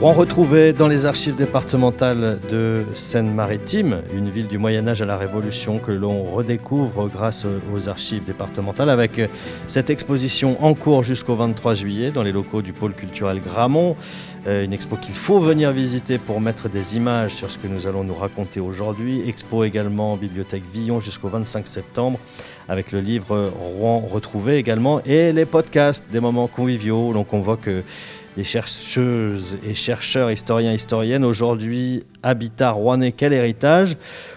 Rouen retrouvé dans les archives départementales de Seine-Maritime, une ville du Moyen Âge à la Révolution que l'on redécouvre grâce aux archives départementales avec cette exposition en cours jusqu'au 23 juillet dans les locaux du pôle culturel Gramont. Euh, une expo qu'il faut venir visiter pour mettre des images sur ce que nous allons nous raconter aujourd'hui. Expo également en bibliothèque Villon jusqu'au 25 septembre avec le livre Rouen retrouvé également et les podcasts des moments conviviaux. l'on convoque les chercheuses et chercheurs, historiens, historiennes. Aujourd'hui, Habitat Rouennais, quel héritage?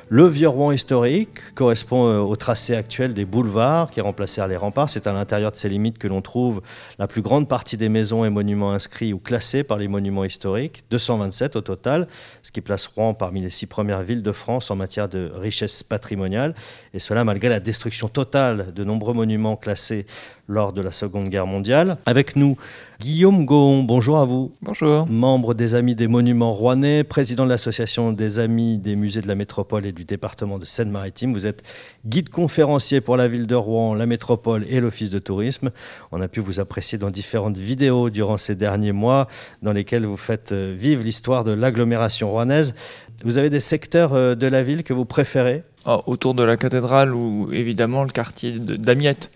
Le vieux Rouen historique correspond euh, au tracé actuel des boulevards qui remplacèrent les remparts. C'est à l'intérieur de ces limites que l'on trouve la plus grande partie des maisons et monuments inscrits ou classés par les monuments historiques, 227 au total, ce qui place Rouen parmi les six premières villes de France en matière de richesse patrimoniale. Et cela malgré la destruction totale de nombreux monuments classés lors de la Seconde Guerre mondiale. Avec nous, Guillaume Gaon, bonjour à vous. Bonjour. Membre des Amis des Monuments Rouennais, président de l'Association des Amis des Musées de la Métropole et du département de Seine-Maritime. Vous êtes guide conférencier pour la ville de Rouen, la métropole et l'Office de tourisme. On a pu vous apprécier dans différentes vidéos durant ces derniers mois dans lesquelles vous faites euh, vivre l'histoire de l'agglomération rouennaise. Vous avez des secteurs euh, de la ville que vous préférez? Ah, Autour de la cathédrale ou évidemment le quartier d'Amiette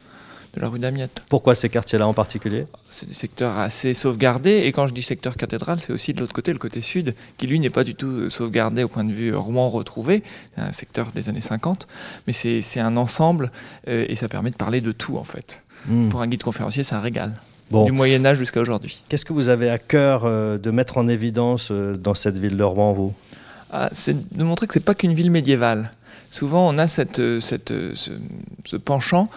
la rue d'Amiette. Pourquoi ces quartiers-là en particulier? C'est des secteurs assez sauvegardés. Et quand je dis secteur cathédrale, c'est aussi de l'autre côté, le côté sud, qui lui n'est pas du tout sauvegardé au point de vue Rouen retrouvé. C'est un secteur des années 50. Mais c'est un ensemble euh, et ça permet de parler de tout en fait. Hmm. Pour un guide conférencier, c'est un régal. Du Moyen Âge jusqu'à aujourd'hui. Qu'est-ce que vous avez à cœur euh, de mettre en évidence euh, dans cette ville de Rouen, vous? Ah, C'est de montrer que c'est pas qu'une ville médiévale. Souvent, on a cette, cette, ce penchant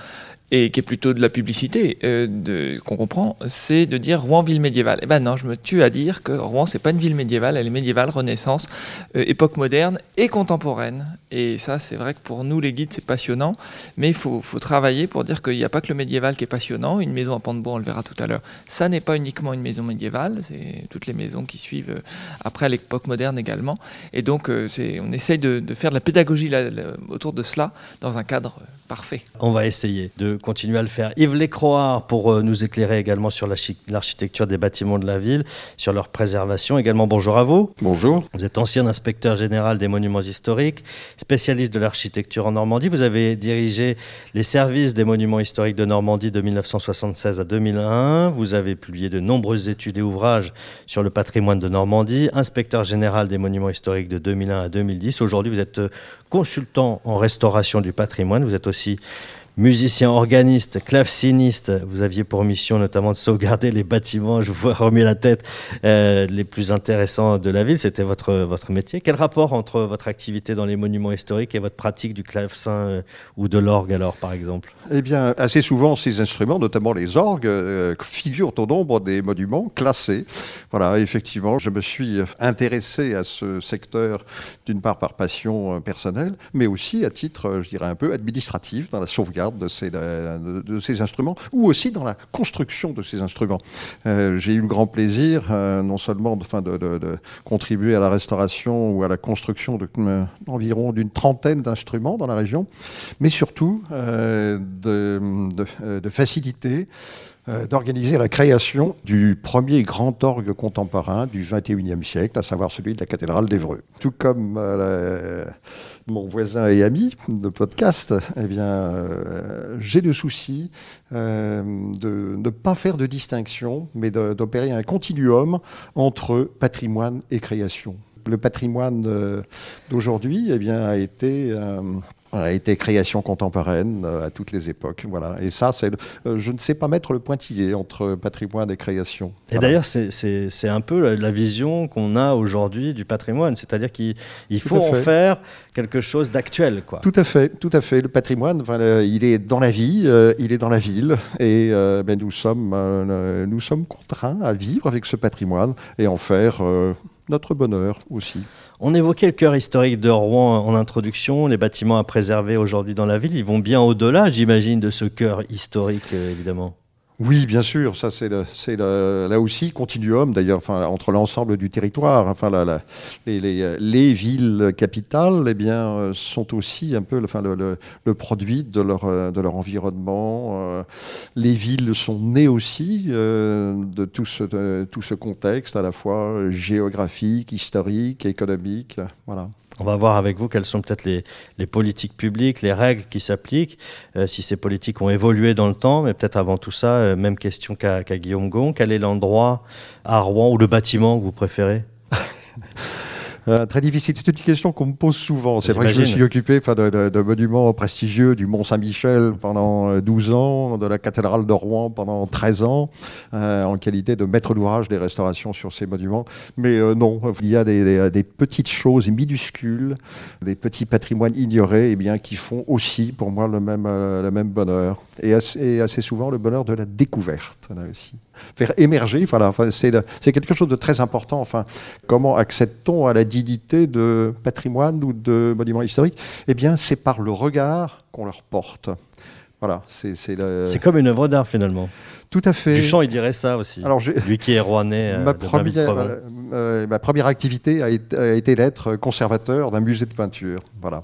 et qui est plutôt de la publicité euh, qu'on comprend, c'est de dire Rouen ville médiévale. Eh ben non, je me tue à dire que Rouen c'est pas une ville médiévale, elle est médiévale, Renaissance, euh, époque moderne et contemporaine. Et ça, c'est vrai que pour nous les guides c'est passionnant, mais il faut, faut, travailler pour dire qu'il n'y a pas que le médiéval qui est passionnant. Une maison à Pont-de-Bois, on le verra tout à l'heure, ça n'est pas uniquement une maison médiévale, c'est toutes les maisons qui suivent euh, après l'époque moderne également. Et donc, c'est, on essaye de, de, faire de la pédagogie là, autour de cela dans un cadre parfait. On va essayer de continuer à le faire. Yves Lécroard pour euh, nous éclairer également sur l'architecture des bâtiments de la ville, sur leur préservation. Également, bonjour à vous. Bonjour. Vous êtes ancien inspecteur général des monuments historiques, spécialiste de l'architecture en Normandie. Vous avez dirigé les services des monuments historiques de Normandie de 1976 à 2001. Vous avez publié de nombreuses études et ouvrages sur le patrimoine de Normandie, inspecteur général des monuments historiques de 2001 à 2010. Aujourd'hui, vous êtes euh, consultant en restauration du patrimoine. Vous êtes aussi musicien organiste, claveciniste. Vous aviez pour mission notamment de sauvegarder les bâtiments, je vous remuer la tête, euh, les plus intéressants de la ville. C'était votre, votre métier. Quel rapport entre votre activité dans les monuments historiques et votre pratique du clavecin euh, ou de l'orgue alors, par exemple? Eh bien, assez souvent, ces instruments, notamment les orgues, euh, figurent au nombre des monuments classés. Voilà, effectivement, je me suis intéressé à ce secteur d'une part par passion personnelle, mais aussi à titre, je dirais un peu administratif, dans la sauvegarde de ces, de, ces instruments, ou aussi dans la construction de ces instruments. Euh, j'ai eu le grand plaisir, euh, non seulement de, de, contribuer à la restauration ou à la construction d'environ d'une trentaine d'instruments dans la région, mais surtout euh, de, faciliter d'organiser la création du premier grand orgue contemporain du XXIe siècle, à savoir celui de la cathédrale d'Evreux. Tout comme mon voisin et ami de podcast, eh bien, euh, j'ai le souci euh, de ne pas faire de distinction, mais d'opérer un continuum entre patrimoine et création. Le patrimoine euh, d'aujourd'hui eh bien, a été a été création contemporaine euh, à toutes les époques. Voilà. Et ça, c'est, euh, je ne sais pas mettre le pointillé entre patrimoine et création. Et d'ailleurs, c'est un peu la, vision qu'on a aujourd'hui du patrimoine, c'est-à-dire qu'il faut en faire quelque chose d'actuel. Quoi. Tout à fait, tout à fait. Le patrimoine, il est dans la vie, euh, il est dans la ville, et ben, nous, sommes, nous sommes contraints à vivre avec ce patrimoine et en faire notre bonheur aussi. On évoquait le cœur historique de Rouen en introduction, les bâtiments à préserver aujourd'hui dans la ville, ils vont bien au-delà, j'imagine, de ce cœur historique, euh, évidemment. Oui, bien sûr. Ça, c'est là aussi continuum, d'ailleurs, entre l'ensemble du territoire. Enfin, les, villes capitales, eh bien, euh, sont aussi un peu, le, produit de leur, euh, de environnement. Les villes sont nées aussi de tout ce, tout ce contexte, à la fois géographique, historique, économique. Voilà. On va voir avec vous quelles sont peut-être les, politiques publiques, les règles qui s'appliquent, euh, si ces politiques ont évolué dans le temps, mais peut-être avant tout ça, euh, même question qu'à Guillaume Gon, quel est l'endroit à Rouen ou le bâtiment que vous préférez? euh, très difficile. C'est une question qu'on me pose souvent. C'est vrai que je me suis occupé de, de, monuments prestigieux du Mont-Saint-Michel pendant 12 euh, ans, de la cathédrale de Rouen pendant 13 ans, euh, en qualité de maître d'ouvrage des restaurations sur ces monuments. Mais non, il y a des, petites choses minuscules, des petits patrimoines ignorés, et eh bien, qui font aussi pour moi le même, le même bonheur. Et assez, assez souvent le bonheur de la découverte, là aussi faire émerger. Voilà, c'est quelque chose de très important. Enfin, comment accède-t-on à la dignité de patrimoine ou de monument historique Eh bien, c'est par le regard qu'on leur porte. Voilà, c'est comme une œuvre d'art finalement. Tout à fait. Duchamp, il dirait ça aussi. Alors, Lui qui est rouennais. Euh, ma, première, euh, ma première activité a été, d'être conservateur d'un musée de peinture. Voilà.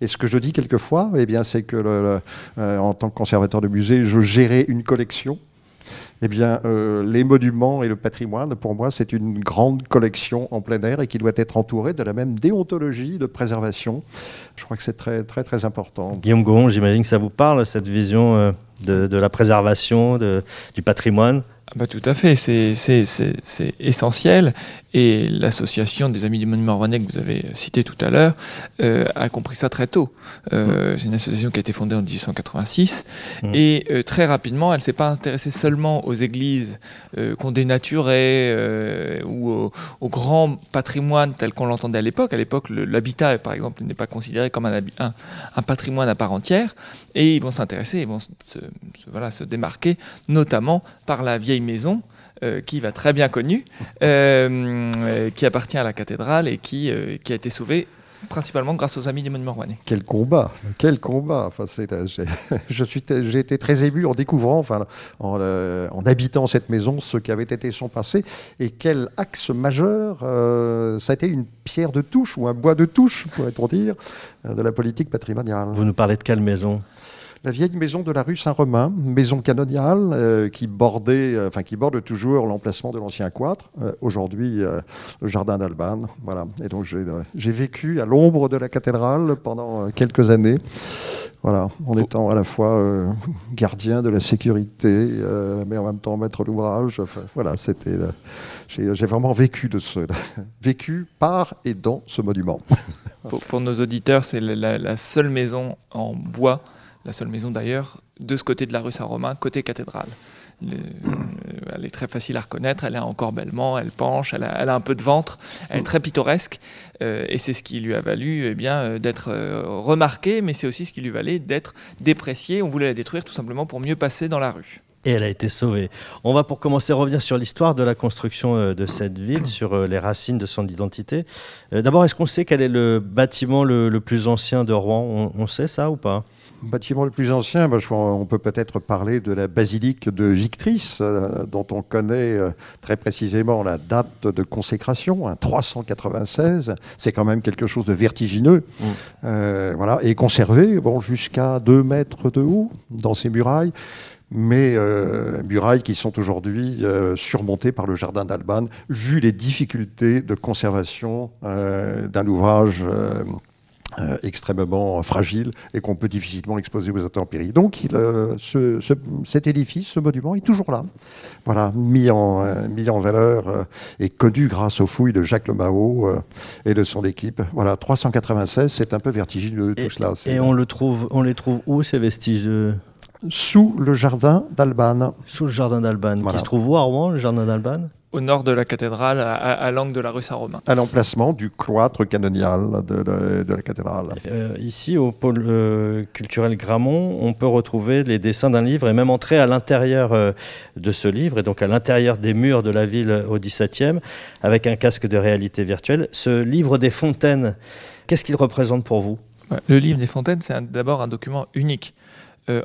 Et ce que je dis quelquefois, eh bien, c'est que euh, en tant que conservateur de musée, je gérais une collection eh bien, euh, les monuments et le patrimoine, pour moi, c'est une grande collection en plein air et qui doit être entourée de la même déontologie de préservation. Je crois que c'est très, très, très important. Guillaume Goron, j'imagine que ça vous parle, cette vision euh, de, la préservation du patrimoine ah bah, tout à fait, c'est essentiel. Et l'association des Amis du Monument Rouennais que vous avez cité tout à l'heure euh, a compris ça très tôt. Euh, mmh. C'est une association qui a été fondée en 1886 mmh. et euh, très rapidement, elle ne s'est pas intéressée seulement aux églises qu'on dénaturait ou au, au, grand patrimoine tel qu'on l'entendait à l'époque. À l'époque, l'habitat, par exemple, n'est pas considéré comme un, un, patrimoine à part entière. Et ils vont s'intéresser, ils vont se, voilà, se démarquer, notamment par la vieille maison. Euh, qui va très bien connue, euh, euh, qui appartient à la cathédrale et qui, qui a été sauvée principalement grâce aux amis des monuments rouennais. Quel combat, quel combat. Enfin, je suis, j'ai été très ému en découvrant, enfin, en, en, habitant cette maison, ce qui avait été son passé, et quel axe majeur, ça a été une pierre de touche ou un bois de touche, pourrait-on dire, de la politique patrimoniale. Vous nous parlez de quelle maison? La vieille maison de la rue Saint-Romain, maison canoniale euh, qui bordait, euh, enfin qui borde toujours l'emplacement de l'ancien cloître. Euh, aujourd'hui, le jardin d'Albane. Voilà. Et donc j'ai vécu à l'ombre de la cathédrale pendant quelques années. Voilà, en étant à la fois gardien de la sécurité, mais en même temps maître d'ouvrage. voilà, c'était. j'ai vraiment vécu de ce, vécu par et dans ce monument. Pour, nos auditeurs, c'est la, seule maison en bois la seule maison d'ailleurs, de ce côté de la rue Saint-Romain, côté cathédrale. Euh, elle est très facile à reconnaître, elle est encore bellement, elle penche, elle a, un peu de ventre, elle est très pittoresque, euh, et c'est ce qui lui a valu eh bien euh, d'être remarquée, mais c'est aussi ce qui lui valait d'être dépréciée. On voulait la détruire tout simplement pour mieux passer dans la rue. Et elle a été sauvée. On va pour commencer revenir sur l'histoire de la construction de cette ville, sur les racines de son identité. D'abord, est-ce qu'on sait quel est le bâtiment le, plus ancien de Rouen? On sait ça ou pas? Bâtiment le plus ancien, ben, on peut peut-être parler de la basilique de Victrice, euh, dont on connaît euh, très précisément la date de consécration, 396. C'est quand même quelque chose de vertigineux. Mm. Euh, voilà, et conservé bon, jusqu'à 2 mètres de haut dans ses murailles mais murailles qui sont aujourd'hui surmontées par le jardin d'Alban, vu les difficultés de conservation d'un ouvrage euh, extrêmement fragile et qu'on peut difficilement exposer aux intempéries. Donc il, euh, ce, cet édifice, ce monument est toujours là, voilà, mis en, euh, mis en valeur et connu grâce aux fouilles de Jacques Lemao et de son équipe. Voilà, 396, c'est un peu vertigineux tout cela. Et on, le trouve, on les trouve où ces vestiges Sous le jardin d'Albane. Sous le jardin d'Albane, qui se trouve où à Rouen, le jardin d'Albane? Au nord de la cathédrale, à, l'angle de la rue Saint-Romain. À l'emplacement du cloître canonial de, la cathédrale. Euh, ici, au pôle euh, culturel Gramont, on peut retrouver les dessins d'un livre et même entrer à l'intérieur euh, de ce livre, et donc à l'intérieur des murs de la ville au XVIIe, avec un casque de réalité virtuelle. Ce livre des fontaines, qu'est-ce qu'il représente pour vous? Le livre des fontaines, c'est d'abord un document unique.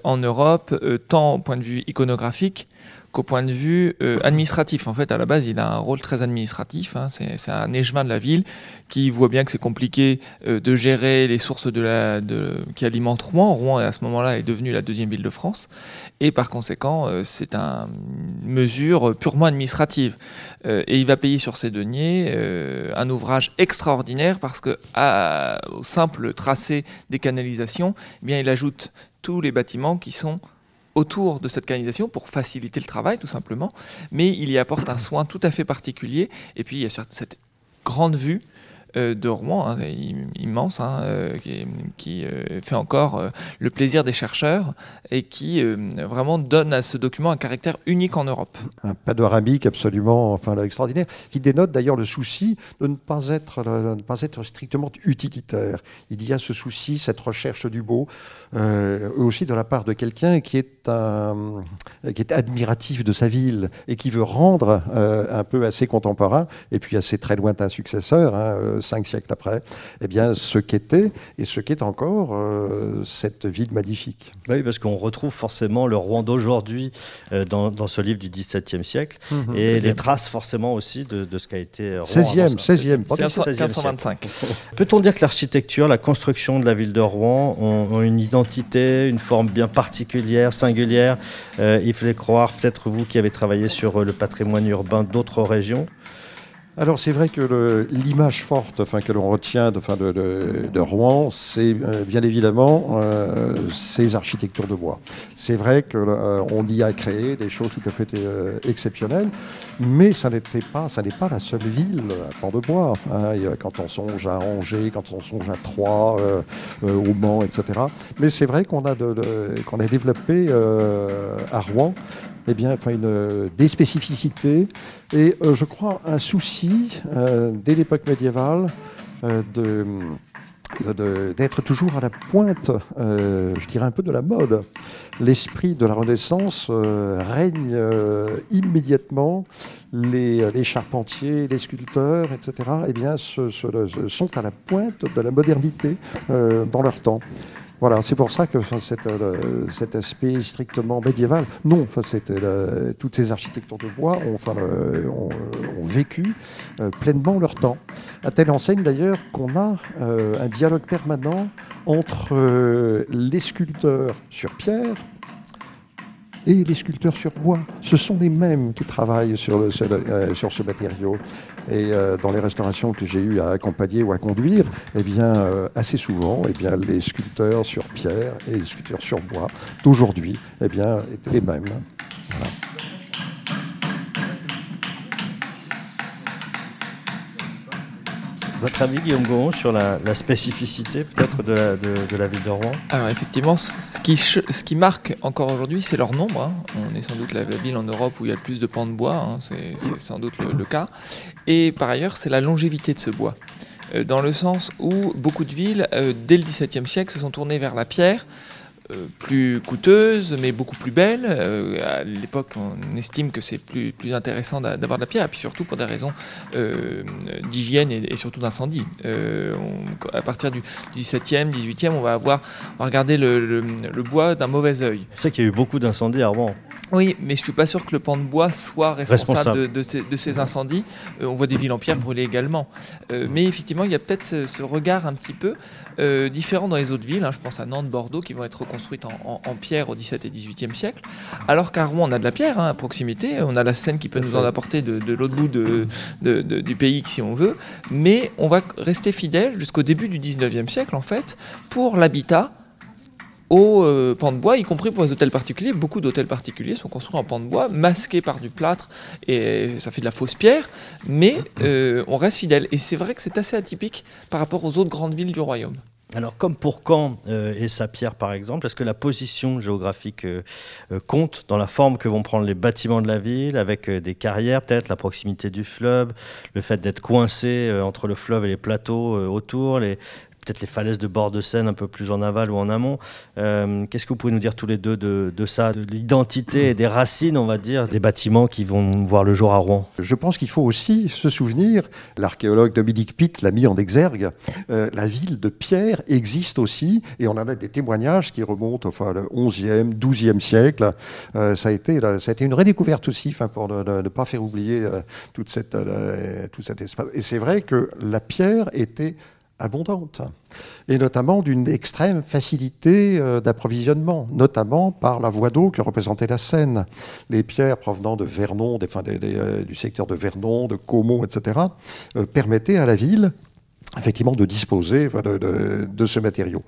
en Europe, tant au point de vue iconographique qu'au point de vue euh, administratif. En fait, à la base, il a un rôle très administratif. Hein. C'est un échevin de la ville qui voit bien que c'est compliqué euh, de gérer les sources de la, qui alimentent Rouen. Rouen, à ce moment-là, est devenue la deuxième ville de France. Et par conséquent, euh, c'est une mesure purement administrative. et il va payer sur ses deniers un ouvrage extraordinaire parce que au simple tracé des canalisations, eh bien, il ajoute tous les bâtiments qui sont autour de cette canalisation pour faciliter le travail tout simplement, mais il y apporte un soin tout à fait particulier. Et puis il y a cette grande vue de Rouen, hein, immense, hein, euh, qui, euh, fait encore le plaisir des chercheurs et qui vraiment donne à ce document un caractère unique en Europe. Un panneau arabique absolument enfin, extraordinaire, qui dénote d'ailleurs le souci de ne pas, être, strictement utilitaire. Il y a ce souci, cette recherche du beau, aussi de la part de quelqu'un qui, est un, qui est admiratif de sa ville et qui veut rendre un peu à ses contemporains et puis à ses très lointains successeurs, hein, cinq siècles après, eh bien, ce qu'était et ce qu'est encore euh, cette ville magnifique. Oui, parce qu'on retrouve forcément le Rouen d'aujourd'hui euh, dans, ce livre du XVIIe siècle mhm. et les traces forcément aussi de, ce qu'a été Rouen. 16e, 16e, 1525. Peut-on dire que l'architecture, la construction de la ville de Rouen ont, une identité, une forme bien particulière, singulière euh, Il fallait croire, peut-être vous qui avez travaillé sur le patrimoine urbain d'autres régions, alors c'est vrai que l'image forte enfin, que l'on retient de, de, de, Rouen, c'est euh, bien évidemment euh, ces architectures de bois. C'est vrai qu'on euh, y a créé des choses tout à fait exceptionnelles, mais ça n'était pas, ça n'est pas la seule ville à Port de Bois. Quand on songe à Angers, quand on songe à Troyes, au Mans, etc. Mais c'est vrai qu'on a, qu'on a développé à Rouen eh bien, enfin, une, des spécificités et euh, je crois un souci euh, dès l'époque médiévale euh, de d'être toujours à la pointe, je dirais un peu de la mode. L'esprit de la Renaissance règne immédiatement. Les, les, charpentiers, les sculpteurs, etc., eh bien, sont à la pointe de la modernité dans leur temps. Voilà, c'est pour ça que euh, cet aspect strictement médiéval, non, euh, toutes ces architectures de bois ont, ont, vécu euh, pleinement leur temps. À telle enseigne d'ailleurs qu'on a un dialogue permanent entre les sculpteurs sur pierre et les sculpteurs sur bois. Ce sont les mêmes qui travaillent sur ce matériau. Et euh, dans les restaurations que j'ai eu à accompagner ou à conduire, eh bien, euh, assez souvent, eh bien, les sculpteurs sur pierre et les sculpteurs sur bois d'aujourd'hui eh étaient les mêmes. Votre avis, Guillaume Goron, sur la, spécificité peut-être de la, ville de Rouen Alors effectivement, ce qui, marque encore aujourd'hui, c'est leur nombre. Hein. On est sans doute la, ville en Europe où il y a le plus de pans de bois, hein. c'est sans doute le, cas. Et par ailleurs, c'est la longévité de ce bois. Euh, dans le sens où beaucoup de villes, euh, dès le XVIIe siècle, se sont tournées vers la pierre plus coûteuse, mais beaucoup plus belle. Euh, à l'époque, on estime que c'est plus, plus intéressant d'avoir de la pierre, et puis surtout pour des raisons euh, d'hygiène et, surtout d'incendie. à partir du 17e, 18e, on va avoir, on va regarder le, bois d'un mauvais œil. C'est qu'il y a eu beaucoup d'incendies à Rouen. Oui, mais je suis pas sûr que le pan de bois soit responsable, De, ces, incendies. on voit des villes en pierre brûlées également. mais effectivement, il y a peut-être ce, regard un petit peu euh, différents dans les autres villes. Hein. je pense à Nantes, Bordeaux, qui vont être reconstruites en, pierre au XVIIe et XVIIIe siècle. Alors qu'à Rouen, on a de la pierre hein, à proximité. On a la Seine qui peut nous en apporter de, l'autre bout du pays si on veut. Mais on va rester fidèle jusqu'au début du XIXe siècle, en fait, pour l'habitat au euh, pan de bois, y compris pour les hôtels particuliers. Beaucoup d'hôtels particuliers sont construits en pan de bois, masqués par du plâtre, et ça fait de la fausse pierre, mais euh, on reste fidèle. Et c'est vrai que c'est assez atypique par rapport aux autres grandes villes du royaume. Alors, comme pour Caen euh, et sa pierre, par exemple, est-ce que la position géographique compte dans la forme que vont prendre les bâtiments de la ville, avec des carrières, peut-être la proximité du fleuve, le fait d'être coincé entre le fleuve et les plateaux autour, les, peut-être les falaises de bord de Seine un peu plus en aval ou en amont. Euh, qu'est-ce que vous pouvez nous dire tous les deux de, ça, de l'identité et des racines, on va dire, des bâtiments qui vont voir le jour à Rouen? Je pense qu'il faut aussi se souvenir, l'archéologue Dominique Pitt l'a mis en exergue, euh, la ville de Pierre existe aussi, et on en a des témoignages qui remontent le 11e, 12e siècle. Euh, ça, a été, ça a été une redécouverte aussi, pour ne, pas faire oublier toute cette, tout cet espace. Et c'est vrai que la pierre était abondante, et notamment d'une extrême facilité euh, d'approvisionnement, notamment par la voie d'eau que représentait la Seine. Les pierres provenant de Vernon, des, euh, du secteur de Vernon, de Caumont, etc., euh, permettaient à la ville effectivement de disposer de ce matériau.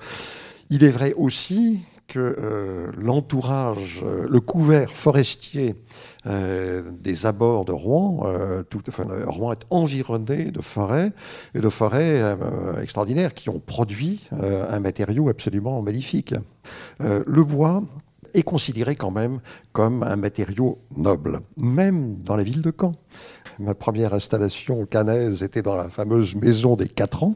Il est vrai aussi que euh, l'entourage, euh, le couvert forestier euh, des abords de Rouen, Rouen est environné de forêts, et de forêts extraordinaires qui ont produit un matériau absolument magnifique. le bois est considéré quand même comme un matériau noble, même dans la ville de Caen. Ma première installation canaise était dans la fameuse maison des quatre ans,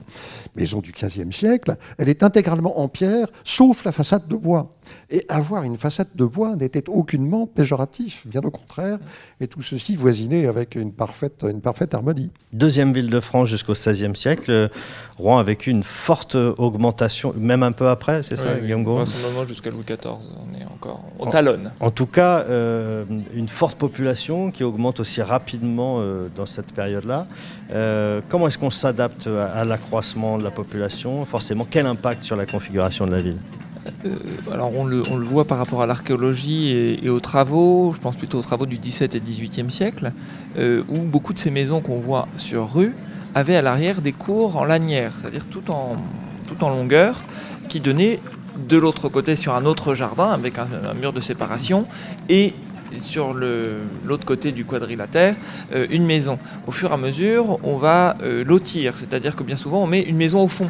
maison du XVe siècle. Elle est intégralement en pierre, sauf la façade de bois. Et avoir une façade de bois n'était aucunement péjoratif, bien au contraire, et tout ceci voisinait avec une parfaite, une parfaite harmonie. Deuxième ville de France jusqu'au XVIe siècle, Rouen a vécu une forte augmentation, même un peu après, c'est ça, Guillaume oui. ce moment jusqu'à Louis XIV, on est encore au talonne. En tout cas, euh, une forte population qui augmente aussi rapidement euh, dans cette période-là. Euh, comment est-ce qu'on s'adapte à l'accroissement de la population? Forcément, quel impact sur la configuration de la ville? Alors on le, voit par rapport à l'archéologie et, aux travaux, je pense plutôt aux travaux du XVIIe et XVIIIe siècle, euh, où beaucoup de ces maisons qu'on voit sur rue avaient à l'arrière des cours en lanière, c'est-à-dire tout en, tout en longueur, qui donnaient de l'autre côté sur un autre jardin avec un, mur de séparation et sur l'autre côté du quadrilatère euh, une maison. Au fur et à mesure, on va lotir, c'est-à-dire que bien souvent on met une maison au fond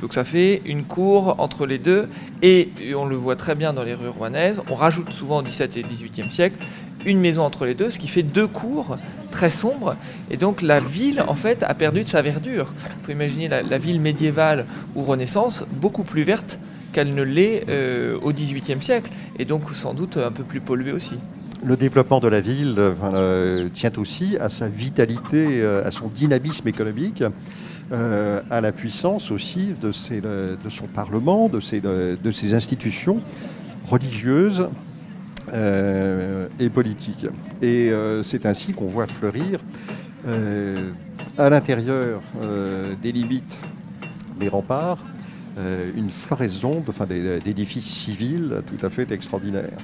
donc ça fait une cour entre les deux, et on le voit très bien dans les rues rouennaises, on rajoute souvent au XVIIe et XVIIIe siècle une maison entre les deux, ce qui fait deux cours très sombres, et donc la ville en fait a perdu de sa verdure. Il faut imaginer la, ville médiévale ou Renaissance beaucoup plus verte qu'elle ne l'est euh, au XVIIIe siècle, et donc sans doute un peu plus polluée aussi. Le développement de la ville euh, tient aussi à sa vitalité, euh, à son dynamisme économique. Euh, à la puissance aussi de, de son Parlement, de ses, institutions religieuses euh, et politiques. Et euh, c'est ainsi qu'on voit fleurir à l'intérieur des limites des remparts une floraison d'édifices civils tout à fait extraordinaires.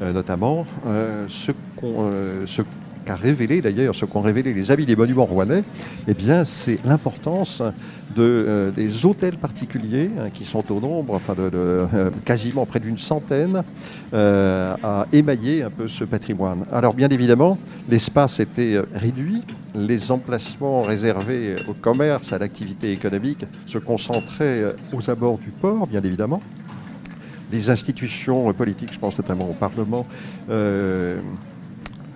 notamment ce qu'on qu'a révélé d'ailleurs, ce qu'ont révélé les avis des monuments rouennais, eh bien, c'est l'importance de, euh, des hôtels particuliers hein, qui sont au nombre, enfin euh, quasiment près d'une centaine, euh, à émailler un peu ce patrimoine. Alors bien évidemment, l'espace était réduit, les emplacements réservés au commerce, à l'activité économique se concentraient aux abords du port, bien évidemment. Les institutions politiques, je pense notamment au Parlement,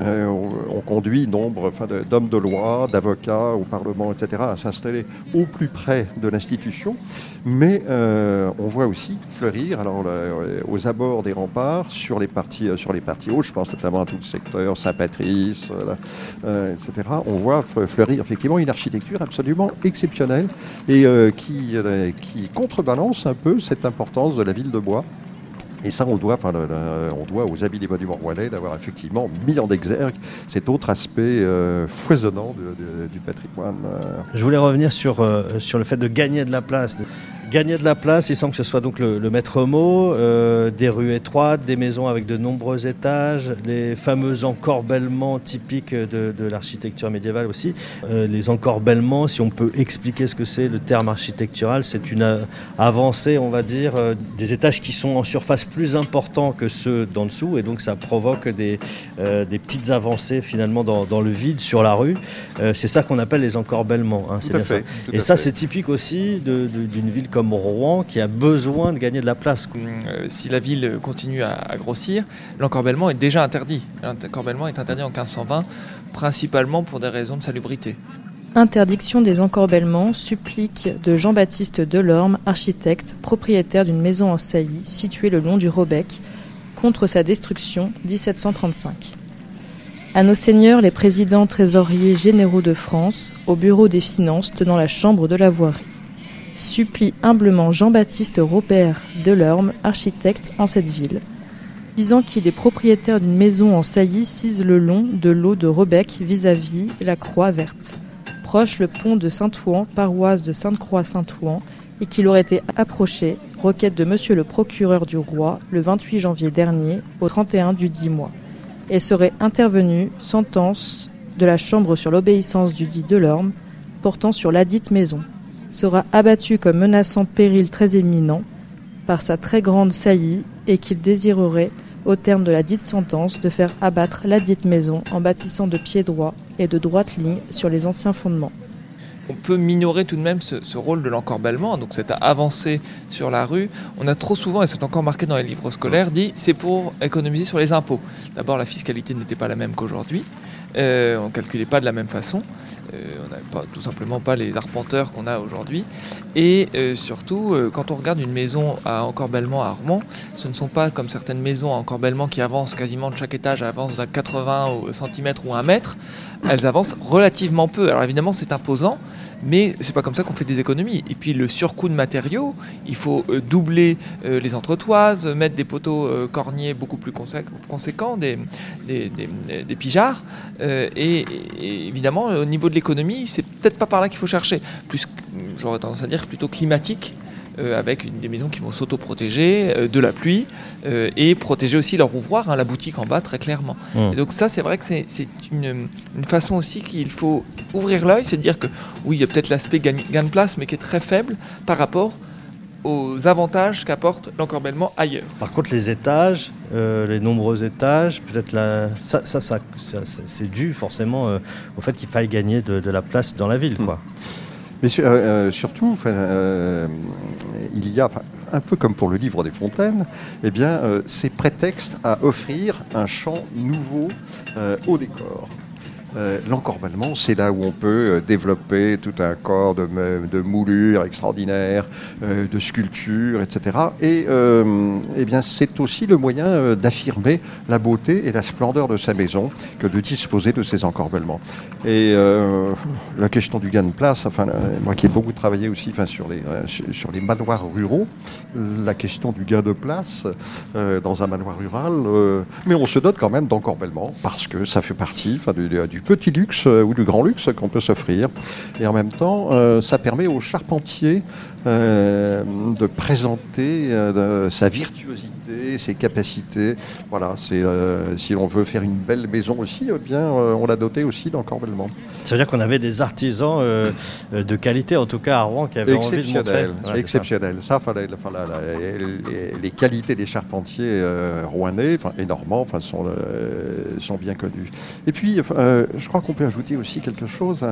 euh, on, conduit nombre d'hommes de loi, d'avocats au Parlement, etc., à s'installer au plus près de l'institution. Mais euh, on voit aussi fleurir, euh, aux abords des remparts, sur les parties, parties hautes, je pense notamment à tout le secteur Saint-Patrice, etc. On voit fleurir effectivement une architecture absolument exceptionnelle et qui contrebalance un peu cette importance de la ville de Bois. Et ça, on doit, on doit aux habits des monuments rouennais d'avoir effectivement mis en exergue cet autre aspect euh, foisonnant du patrimoine. Euh. Je voulais revenir sur, euh, sur le fait de gagner de la place, Gagner de la place, il semble que ce soit donc le, maître mot, euh, des rues étroites, des maisons avec de nombreux étages, les fameux encorbellements typiques de, l'architecture médiévale aussi. Euh, les encorbellements, si on peut expliquer ce que c'est le terme architectural, c'est une avancée, on va dire, euh, des étages qui sont en surface plus importants que ceux d'en dessous, et donc ça provoque des, des petites avancées finalement dans, le vide sur la rue. c'est ça qu'on appelle les encorbellements. Hein, c'est bien ça. Et ça, c'est typique aussi d'une ville comme comme Rouen qui a besoin de gagner de la place. Euh, si la ville continue à, grossir, l'encorbellement est déjà interdit. L'encorbellement est interdit en 1520, principalement pour des raisons de salubrité. Interdiction des encorbellements, supplique de Jean-Baptiste Delorme, architecte, propriétaire d'une maison en saillie située le long du Robec, contre sa destruction 1735. À nos seigneurs les présidents trésoriers généraux de France, au bureau des finances tenant la chambre de la voirie. Supplie humblement Jean-Baptiste Robert Delorme, architecte en cette ville, disant qu'il est propriétaire d'une maison en saillie sise le long de l'eau de Rebec vis-à-vis la Croix Verte proche le pont de Saint-Ouen, paroisse de Sainte-Croix-Saint-Ouen, et qu'il aurait été approché, requête de monsieur le procureur du roi, le 28 janvier dernier, au 31 du 10 mois, et serait intervenue sentence de la Chambre sur l'obéissance du dit Delorme, portant sur ladite maison, sera abattu comme menaçant péril très éminent par sa très grande saillie, et qu'il désirerait au terme de la dite sentence, de faire abattre la dite maison en bâtissant de pied droit et de droite ligne sur les anciens fondements. On peut minorer tout de même ce, rôle de l'encorbellement, donc cette avancée sur la rue. On a trop souvent, et c'est encore marqué dans les livres scolaires, dit c'est pour économiser sur les impôts. D'abord, la fiscalité n'était pas la même qu'aujourd'hui. Euh, on ne calculait pas de la même façon. Euh, on pas, tout simplement pas les arpenteurs qu'on a aujourd'hui. Et euh, surtout, quand on regarde une maison à encorbellement à Armand, ce ne sont pas comme certaines maisons à encorbellement qui avancent quasiment de chaque étage, avancent à 80 cm ou 1 mètre. Elles avancent relativement peu. Alors évidemment, c'est imposant, mais c'est pas comme ça qu'on fait des économies. Et puis le surcoût de matériaux, il faut euh, doubler euh, les entretoises, mettre des poteaux euh, corniers beaucoup plus conséquents, des, des, pigeards. Et, évidemment, au niveau de l'économie, c'est peut-être pas par là qu'il faut chercher. Plus, j'aurais tendance à dire plutôt climatique. Avec une, des maisons qui vont s'auto-protéger de la pluie et protéger aussi leur ouvroir, hein, la boutique en bas très clairement. Mmh. Et donc ça, c'est vrai que c'est une, une, façon aussi qu'il faut ouvrir l'œil, c'est de dire que oui, il y a peut-être l'aspect gain, de place, mais qui est très faible par rapport aux avantages qu'apporte l'encorbellement ailleurs. Par contre, les étages, euh, les nombreux étages, peut-être la... ça, ça, ça, c'est dû forcément euh, au fait qu'il faille gagner de, la place dans la ville, quoi. Mais euh, surtout, il y a, un peu comme pour le livre des fontaines, eh bien, c'est prétexte à offrir un champ nouveau au décor. Euh, l'encorbellement, c'est là où on peut euh, développer tout un corps de, de moulures extraordinaires, euh, de sculptures, etc. Et eh c'est aussi le moyen d'affirmer la beauté et la splendeur de sa maison que de disposer de ces encorbellements. Et la question du gain de place, enfin, moi qui ai beaucoup travaillé aussi sur, les, manoirs ruraux, la question du gain de place dans un manoir rural, mais on se dote quand même d'encorbellement parce que ça fait partie du petit luxe euh, ou du grand luxe qu'on peut s'offrir. Et en même temps, euh, ça permet aux charpentiers euh, de présenter sa virtuosité ses capacités. Voilà, c'est euh, si on veut faire une belle maison aussi, eh bien, euh, on l'a doté aussi d'encorbellement. Ça veut dire qu'on avait des artisans euh, de qualité, en tout cas à Rouen, qui avaient envie de montrer. exceptionnel. Ça, fallait, les, qualités des charpentiers rouennais, et normands, sont bien connues. Et puis, je crois qu'on peut ajouter aussi quelque chose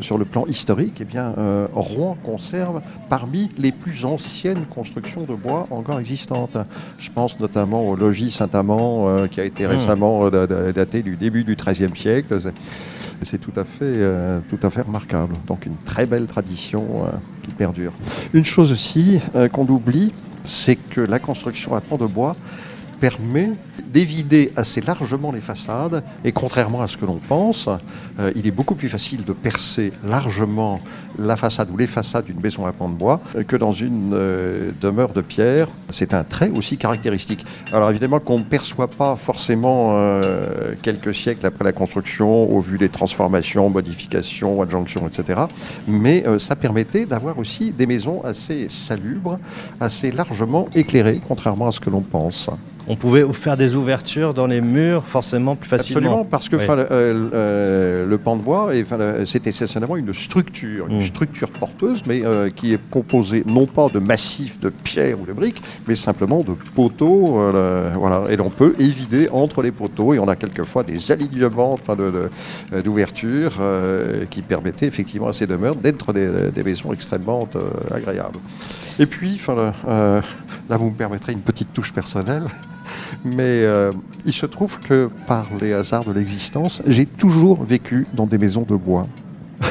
sur le plan historique. Eh bien, Rouen conserve parmi les plus anciennes constructions de bois encore existantes. Je pense notamment au logis Saint-Amand, euh, qui a été hmm. récemment euh, daté du début du XIIIe siècle. C'est tout à fait, euh, tout à fait remarquable. Donc une très belle tradition qui perdure. Une chose aussi qu'on oublie, c'est que la construction à pans de bois permet d'évider assez largement les façades. Et contrairement à ce que l'on pense, euh, il est beaucoup plus facile de percer largement la façade ou les façades d'une maison à pan de bois que dans une euh, demeure de pierre. C'est un trait aussi caractéristique. Alors évidemment qu'on ne perçoit pas forcément euh, quelques siècles après la construction au vu des transformations, modifications, adjonctions, etc. Mais ça permettait d'avoir aussi des maisons assez salubres, assez largement éclairées, contrairement à ce que l'on pense on pouvait faire des ouvertures dans les murs forcément plus facilement. Absolument, parce que euh, euh, le pan de bois, c'est essentiellement une structure, une mm. structure porteuse, mais euh, qui est composée non pas de massifs de pierres ou de briques, mais simplement de poteaux. voilà, et l'on peut évider entre les poteaux, et on a quelquefois des alignements d'ouverture de, qui permettaient effectivement à ces demeures d'être des, des, maisons extrêmement agréables. Et puis, là, vous me permettrez une petite touche personnelle. Mais euh, il se trouve que par les hasards de l'existence, j'ai toujours vécu dans des maisons de bois.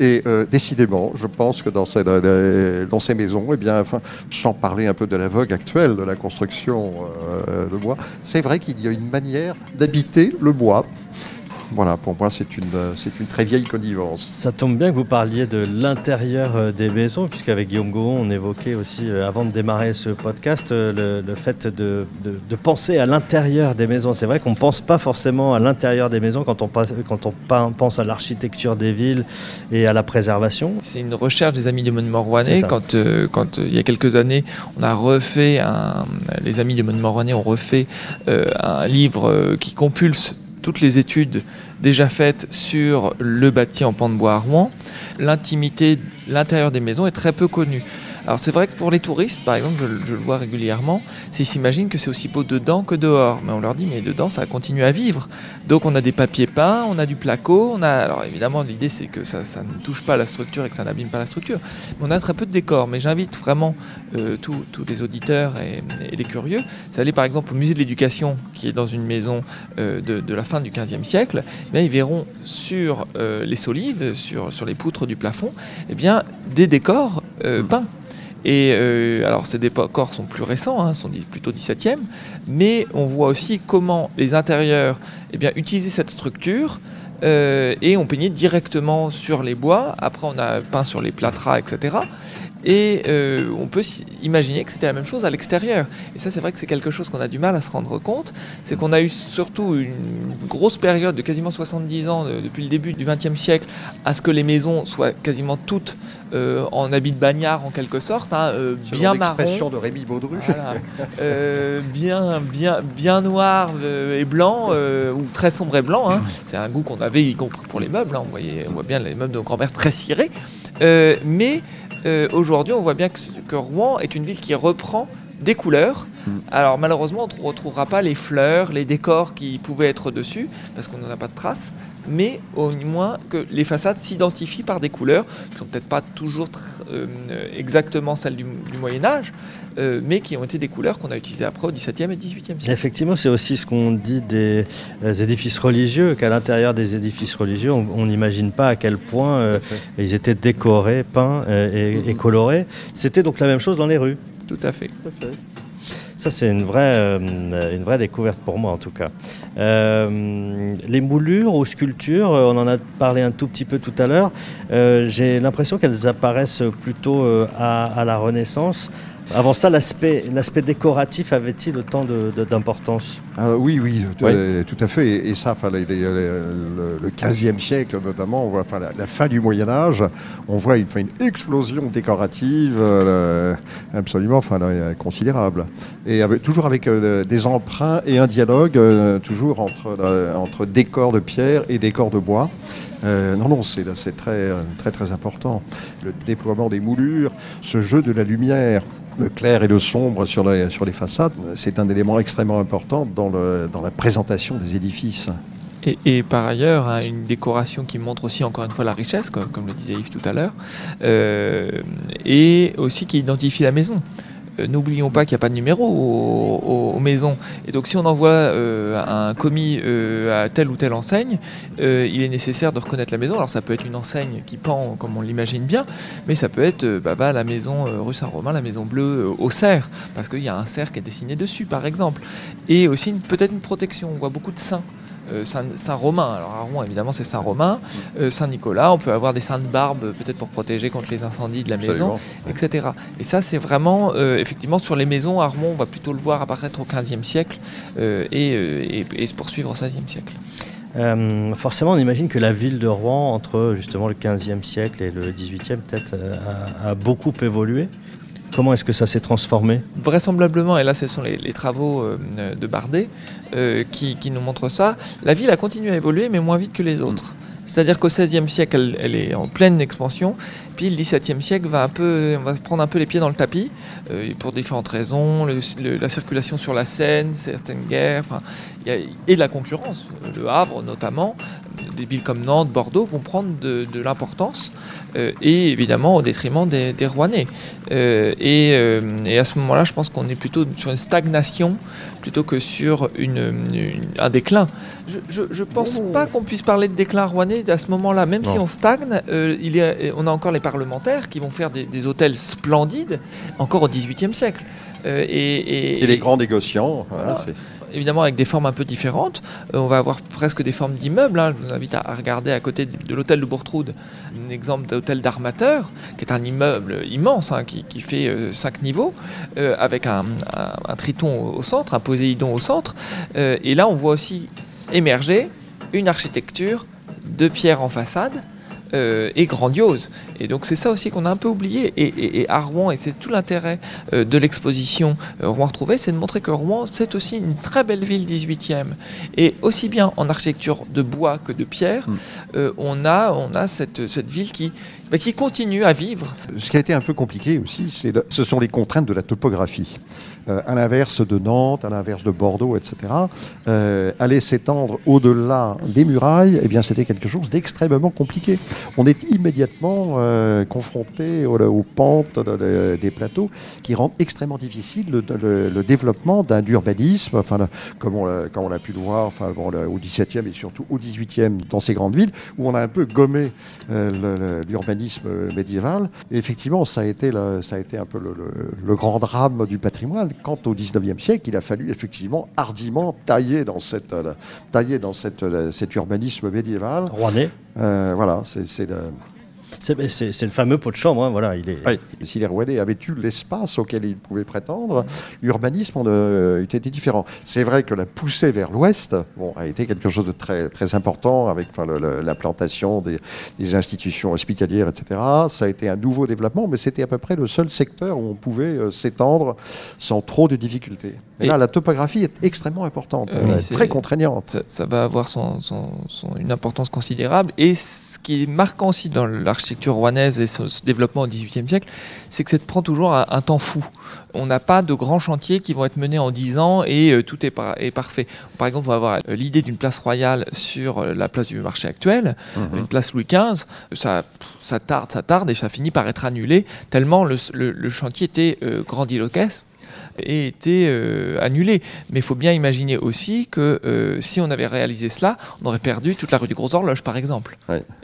Et euh, décidément, je pense que dans ces, maisons, eh bien, sans parler un peu de la vogue actuelle de la construction euh, de bois, c'est vrai qu'il y a une manière d'habiter le bois voilà, pour moi, c'est une, c'est une très vieille connivence. Ça tombe bien que vous parliez de l'intérieur euh, des maisons, puisqu'avec Guillaume Gauron, on évoquait aussi, euh, avant de démarrer ce podcast, euh, le, fait de, de, penser à l'intérieur des maisons. C'est vrai qu'on ne pense pas forcément à l'intérieur des maisons quand on, quand on pense à l'architecture des villes et à la préservation. C'est une recherche des Amis du Monument Rouennais. Quand, quand il y a quelques années, on a refait, un, les Amis du Monument Rouennais ont refait un livre qui compulse toutes les études déjà faites sur le bâti en pan de bois à Rouen, l'intimité, l'intérieur des maisons est très peu connue. Alors c'est vrai que pour les touristes, par exemple, je, le vois régulièrement, ils s'imaginent que c'est aussi beau dedans que dehors. Mais on leur dit, mais dedans, ça continue à vivre. Donc on a des papiers peints, on a du placo, on a... Alors évidemment, l'idée c'est que ça, ne touche pas la structure et que ça n'abîme pas la structure. Mais on a très peu de décors. Mais j'invite vraiment euh, tous, les auditeurs et, les curieux, c'est aller par exemple au musée de l'éducation, qui est dans une maison euh, de, la fin du 15e siècle. Eh ils verront sur euh, les solives, sur, sur les poutres du plafond, eh bien, des décors peints. Et euh, alors ces décors sont plus récents, hein, sont plutôt 17e, mais on voit aussi comment les intérieurs eh bien, utilisaient cette structure euh, et on peignait directement sur les bois. Après on a peint sur les plâtras, etc. Et euh, on peut imaginer que c'était la même chose à l'extérieur. Et ça, c'est vrai que c'est quelque chose qu'on a du mal à se rendre compte. C'est qu'on a eu surtout une grosse période de quasiment 70 ans, depuis le début du XXe siècle, à ce que les maisons soient quasiment toutes euh, en habit de bagnard en quelque sorte, hein, euh, bien marron. de Rémi Baudru. bien, bien, bien noir et blanc, ou très sombre et blanc. Hein. C'est un goût qu'on avait, y compris pour les meubles. Hein. On, voyait, on voit bien les meubles de grand-mère très cirés. mais euh, aujourd'hui, on voit bien que, Rouen est une ville qui reprend des couleurs. Mm. Alors malheureusement, on ne retrouvera pas les fleurs, les décors qui pouvaient être dessus, parce qu'on n'en a pas de traces, mais au moins que les façades s'identifient par des couleurs, qui ne sont peut-être pas toujours euh, exactement celles du Moyen Âge, euh, mais qui ont été des couleurs qu'on a utilisées après au XVIIe et XVIIIe siècle. Effectivement, c'est aussi ce qu'on dit des euh, édifices religieux, qu'à l'intérieur des édifices religieux, on n'imagine pas à quel point euh, ils étaient décorés, peints et, colorés. C'était donc la même chose dans les rues. Tout à fait. Ça, c'est une vraie, une vraie découverte pour moi, en tout cas. les moulures ou sculptures, on en a parlé un tout petit peu tout à l'heure. J'ai l'impression qu'elles apparaissent plutôt à, la Renaissance. Avant ça, l'aspect décoratif avait-il autant d'importance? Ah, Oui, oui, tout à fait. Et, ça, le, le, 15e siècle notamment, on voit, enfin, la, fin du Moyen Âge, on voit une, une explosion décorative euh, absolument enfin, considérable. Et toujours avec euh, des emprunts et un dialogue, euh, toujours entre, entre décors de pierre et décors de bois. non, non, c'est très, très, très important. Le déploiement des moulures, ce jeu de la lumière, le clair et le sombre sur les, façades, c'est un élément extrêmement important dans la présentation des édifices. Et, par ailleurs, hein, une décoration qui montre aussi encore une fois la richesse, comme, le disait Yves tout à l'heure, euh, et aussi qui identifie la maison. Euh, n'oublions pas qu'il n'y a pas de numéro aux, maisons. Et donc si on envoie euh, un commis euh, à telle ou telle enseigne, il est nécessaire de reconnaître la maison. Alors ça peut être une enseigne qui pend comme on l'imagine bien, mais ça peut être bah, la maison rue Saint-Romain, la maison bleue au cerf, parce qu'il y a un cerf qui est dessiné dessus par exemple. Et aussi peut-être une protection. On voit beaucoup de saints. Euh, Saint-Romain. Alors à Rouen, évidemment, c'est Saint-Romain. Euh, Saint-Nicolas, on peut avoir des saints de barbe, peut-être pour protéger contre les incendies de la maison, etc. Et ça, c'est vraiment, euh, effectivement, sur les maisons, à Rouen, on va plutôt le voir apparaître au XVe siècle et, se poursuivre au XVIe siècle. forcément, on imagine que la ville de Rouen, entre justement le XVe siècle et le XVIIIe, peut-être, a, beaucoup évolué. Comment est-ce que ça s'est transformé Vraisemblablement, et là ce sont les, travaux euh, de Bardet euh, qui, nous montrent ça, la ville a continué à évoluer mais moins vite que les autres. C'est-à-dire qu'au XVIe siècle, elle, est en pleine expansion. Puis le XVIIe siècle va un peu, on va prendre un peu les pieds dans le tapis euh, pour différentes raisons, la circulation sur la Seine, certaines guerres, et de la concurrence. Le Havre notamment, des villes comme Nantes, Bordeaux vont prendre de, l'importance euh, et évidemment au détriment des, Rouennais. Euh, et, à ce moment-là, je pense qu'on est plutôt sur une stagnation plutôt que sur une, un déclin. Je ne pense pas qu'on puisse parler de déclin rouennais à ce moment-là, même si on stagne, il y a, on a encore les parlementaires qui vont faire des, hôtels splendides, encore au XVIIIe siècle. et, les grands négociants. Voilà, évidemment avec des formes un peu différentes. Euh, on va avoir presque des formes d'immeubles. Hein. Je vous invite à, regarder à côté de, l'hôtel de Bourtroude un exemple d'hôtel d'armateur, qui est un immeuble immense, hein, qui, fait euh, cinq niveaux, euh, avec un, triton au, centre, un poséidon au centre. et là, on voit aussi émerger une architecture de pierre en façade, euh, est grandiose. Et donc c'est ça aussi qu'on a un peu oublié. Et, à Rouen, et c'est tout l'intérêt euh, de l'exposition euh, Rouen retrouvé, c'est de montrer que Rouen, c'est aussi une très belle ville 18e. Et aussi bien en architecture de bois que de pierre, mm. on a, on a cette, cette ville qui, bah, qui continue à vivre. Ce qui a été un peu compliqué aussi, ce sont les contraintes de la topographie. Euh, à l'inverse de Nantes, à l'inverse de Bordeaux, etc., euh, aller s'étendre au-delà des murailles, eh bien, c'était quelque chose d'extrêmement compliqué. On est immédiatement euh, confronté aux, pentes des plateaux qui rendent extrêmement difficile le, développement d'un urbanisme, enfin, comme on, on a pu le voir enfin, au XVIIe et surtout au XVIIIe dans ces grandes villes, où on a un peu gommé l'urbanisme médiéval. Et effectivement, ça a été, ça a été un peu le grand drame du patrimoine quant au 19e siècle, il a fallu effectivement hardiment tailler dans, cette, tailler dans cette, cet urbanisme médiéval. Rouennais. Euh, voilà, c'est c'est le fameux pot de chambre, hein, voilà. Il est... Si les Rouennais avaient eu l'espace auquel ils pouvaient prétendre, l'urbanisme eût été différent. C'est vrai que la poussée vers l'ouest bon, a été quelque chose de très, très important avec l'implantation des, des, institutions hospitalières, etc. Ça a été un nouveau développement, mais c'était à peu près le seul secteur où on pouvait euh, s'étendre sans trop de difficultés. Et, là, la topographie est extrêmement importante, très contraignante. Ça, va avoir son, une importance considérable et qui est marquant aussi dans l'architecture rouennaise et son développement au XVIIIe siècle, c'est que ça prend toujours un, temps fou. On n'a pas de grands chantiers qui vont être menés en 10 ans et euh, tout est, parfait. Par exemple, on va avoir euh, l'idée d'une place royale sur euh, la place du marché actuel, mhm. une place Louis XV. Ça, ça tarde, ça tarde et ça finit par être annulé tellement le, chantier était grandiloquesque ait été euh, annulé. Mais il faut bien imaginer aussi que euh, si on avait réalisé cela, on aurait perdu toute la rue du Gros Horloge, par exemple.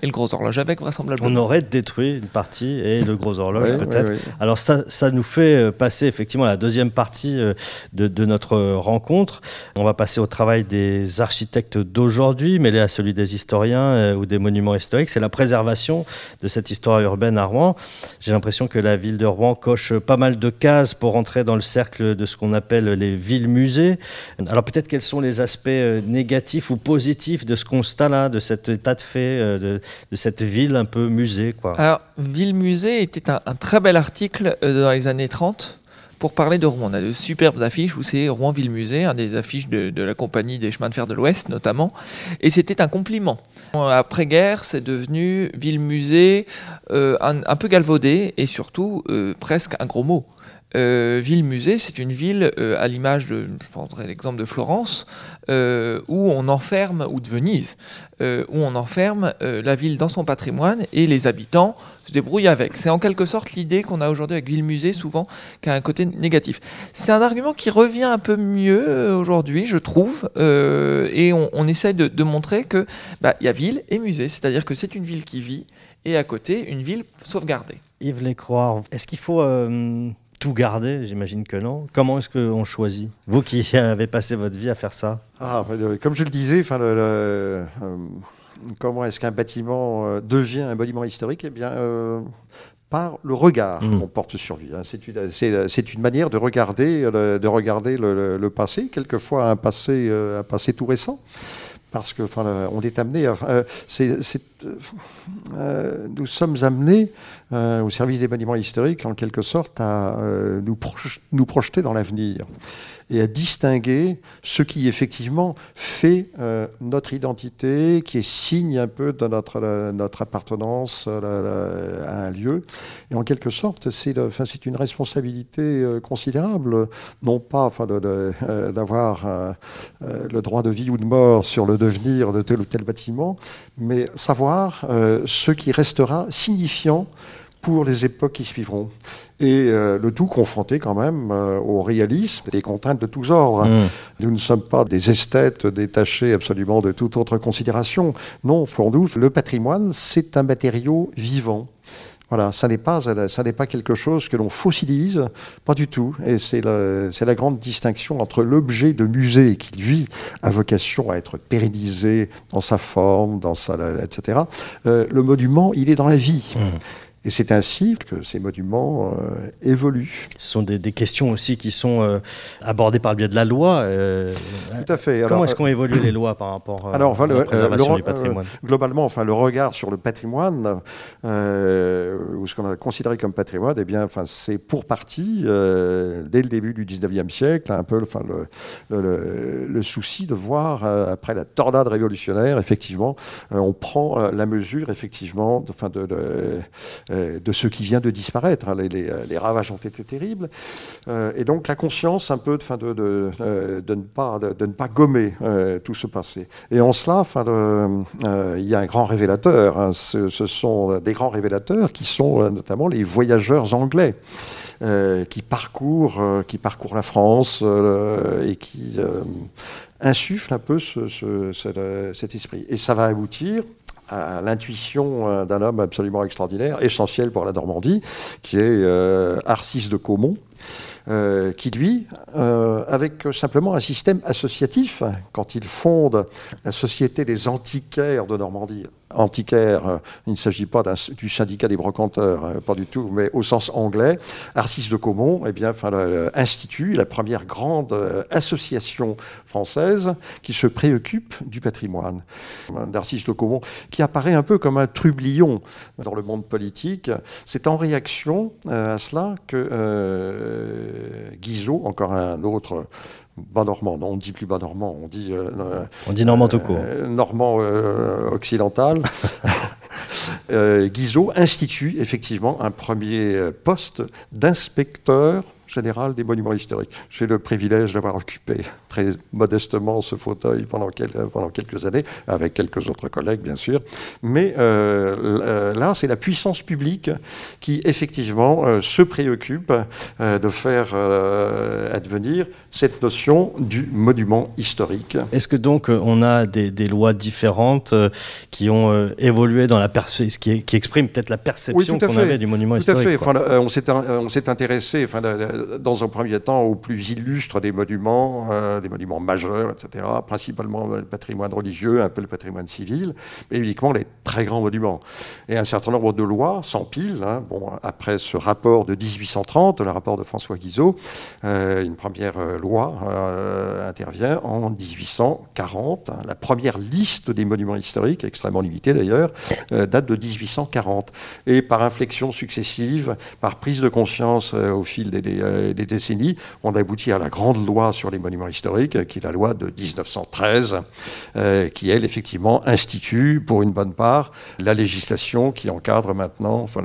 Et le Gros Horloge avec, vraisemblablement. On aurait détruit une partie et le Gros Horloge peut-être. Alors ça, ça nous fait euh, passer effectivement à la deuxième partie de, de, notre rencontre. On va passer au travail des architectes d'aujourd'hui, mêlé à celui des historiens ou des monuments historiques. C'est la préservation de cette histoire urbaine à Rouen. J'ai l'impression que la ville de Rouen coche pas mal de cases pour entrer dans le cercle de ce qu'on appelle les villes-musées. Alors peut-être quels sont les aspects euh, négatifs ou positifs de ce constat-là, de cet état de fait, euh, de, cette ville un peu musée quoi? Alors, Ville-musée était un, très bel article euh, dans les années 30 pour parler de Rouen. On a de superbes affiches où c'est Rouen Ville Musée, un des affiches de, la compagnie des chemins de fer de l'Ouest notamment, et c'était un compliment. Après-guerre, c'est devenu Ville Musée un, peu galvaudé et surtout presque un gros mot. Euh, ville-musée, c'est une ville euh, à l'image de, je prendrai l'exemple de Florence, euh, où on enferme, ou de Venise, où on enferme la ville dans son patrimoine et les habitants se débrouillent avec. C'est en quelque sorte l'idée qu'on a aujourd'hui avec ville-musée, souvent, qui a un côté négatif. C'est un argument qui revient un peu mieux aujourd'hui, je trouve, et on, essaie de, de, montrer que bah, il y a ville et musée, c'est-à-dire que c'est une ville qui vit et à côté une ville sauvegardée. Yves Lécroix, est-ce qu'il faut tout garder J'imagine que non. Comment est-ce qu'on choisit? Vous qui avez passé votre vie à faire ça? Ah, euh, Comme je le disais, euh, comment est-ce qu'un bâtiment euh, devient un monument historique? Eh bien, par le regard mmh. qu'on porte sur lui. Hein. C'est une, une, manière de regarder, de regarder le, passé, quelquefois un passé, un passé tout récent parce que enfin, on est amené, euh, nous sommes amenés euh, au service des monuments historiques en quelque sorte à nous, nous, projeter dans l'avenir et à distinguer ce qui effectivement fait notre identité, qui est signe un peu de notre, appartenance à un lieu. Et en quelque sorte, c'est une responsabilité considérable, non pas d'avoir le droit de vie ou de mort sur le devenir de tel ou tel bâtiment, mais savoir euh, ce qui restera signifiant pour les époques qui suivront. Et euh, le tout confronté quand même euh, au réalisme et des contraintes de tous ordres. Mm. Nous ne sommes pas des esthètes détachés absolument de toute autre considération. Non, pour nous, le patrimoine, c'est un matériau vivant. Voilà, ça n'est pas, ça n'est pas quelque chose que l'on fossilise, pas du tout. Et c'est la, c'est la grande distinction entre l'objet de musée qui, lui, a vocation à être pérennisé dans sa forme, dans sa, etc. Euh, le monument, il est dans la vie. Mmh. Et c'est ainsi que ces monuments euh, évoluent. Ce sont des, questions aussi qui sont euh, abordées par le biais de la loi. Euh, Tout à fait. Comment est-ce qu'ont évolué les lois par rapport à la préservation du patrimoine? Globalement, enfin, le regard sur le patrimoine, ou ce qu'on a considéré comme patrimoine, eh bien, enfin, c'est pour partie, dès le début du 19e siècle, un peu enfin, le, le, souci de voir, après la tornade révolutionnaire, effectivement, on prend la mesure, effectivement, de, de, de de ce qui vient de disparaître. Hein. Euh, les, ravages ont été terribles. Euh, et donc la conscience un peu de, de, ne, pas, gommer tout ce passé. Et en cela, il y a un grand révélateur. Hein. Ce, sont des grands révélateurs qui sont notamment les voyageurs anglais. qui, parcourent, qui parcourent la France et qui insufflent un peu cet esprit. Et ça va aboutir à l'intuition euh, d'un homme absolument extraordinaire, essentiel pour la Normandie, qui est euh, de Caumont, euh, qui lui, avec simplement un système associatif, quand il fonde la Société des antiquaires de Normandie, antiquaire, euh, il ne s'agit pas du syndicat des brocanteurs, euh, pas du tout, mais au sens anglais, Arcis de Caumont eh bien, enfin, institue la première grande euh, association française qui se préoccupe du patrimoine. D'Arcis de Caumont, qui apparaît un peu comme un trublion dans le monde politique. C'est en réaction à cela que Guizot, encore un autre bas normand, non, on ne dit plus bas normand, on dit. Euh, on dit normand tout court. Euh, normand euh, occidental. Guizot institue effectivement un premier poste d'inspecteur général des monuments historiques. J'ai le privilège d'avoir occupé très modestement ce fauteuil pendant, pendant, quelques années, avec quelques autres collègues bien sûr. Mais euh, là, c'est la puissance publique qui effectivement euh, se préoccupe euh, de faire advenir cette notion du monument historique. Est-ce que donc on a des, lois différentes qui ont évolué dans la qui, qui expriment peut-être la perception qu'on avait du monument historique Tout à fait. Enfin, on s'est intéressé enfin, dans un premier temps aux plus illustres des monuments, euh, des monuments majeurs, etc., principalement le patrimoine religieux, un peu le patrimoine civil, mais uniquement les très grands monuments. Et un certain nombre de lois s'empilent. Hein. bon, après ce rapport de 1830, le rapport de François Guizot, euh, une première euh, loi intervient en 1840. Hein. la première liste des monuments historiques, extrêmement limitée d'ailleurs, date de 1840. Et par inflexion successive, par prise de conscience au fil des, des décennies, on aboutit à la grande loi sur les monuments historiques, qui est la loi de 1913, euh, qui, elle, effectivement, institue, pour une bonne part, la législation qui encadre maintenant enfin,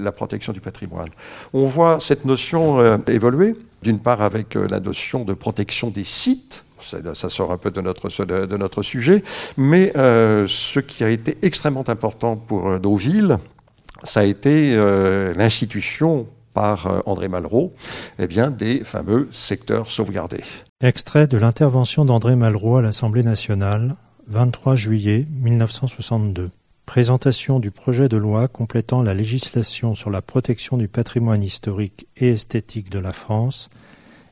la protection du patrimoine. On voit cette notion euh, évoluer, d'une part avec euh, la notion de protection des sites, ça, sort un peu de notre, de, notre sujet, mais ce qui a été extrêmement important pour nos villes, ça a été l'institution par euh, André Malraux, eh bien, des fameux secteurs sauvegardés. Extrait de l'intervention d'André Malraux à l'Assemblée nationale, 23 juillet 1962. Présentation du projet de loi complétant la législation sur la protection du patrimoine historique et esthétique de la France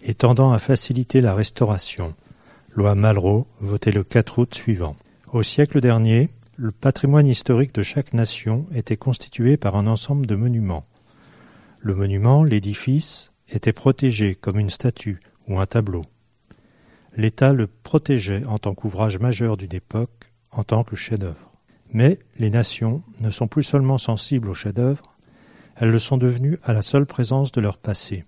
et tendant à faciliter la restauration. Loi Malraux, votée le 4 août suivant. Au siècle dernier, le patrimoine historique de chaque nation était constitué par un ensemble de monuments. Le monument, l'édifice, était protégé comme une statue ou un tableau. L'État le protégeait en tant qu'ouvrage majeur d'une époque, en tant que chef-d'œuvre. Mais les nations ne sont plus seulement sensibles au chef-d'œuvre, elles le sont devenues à la seule présence de leur passé.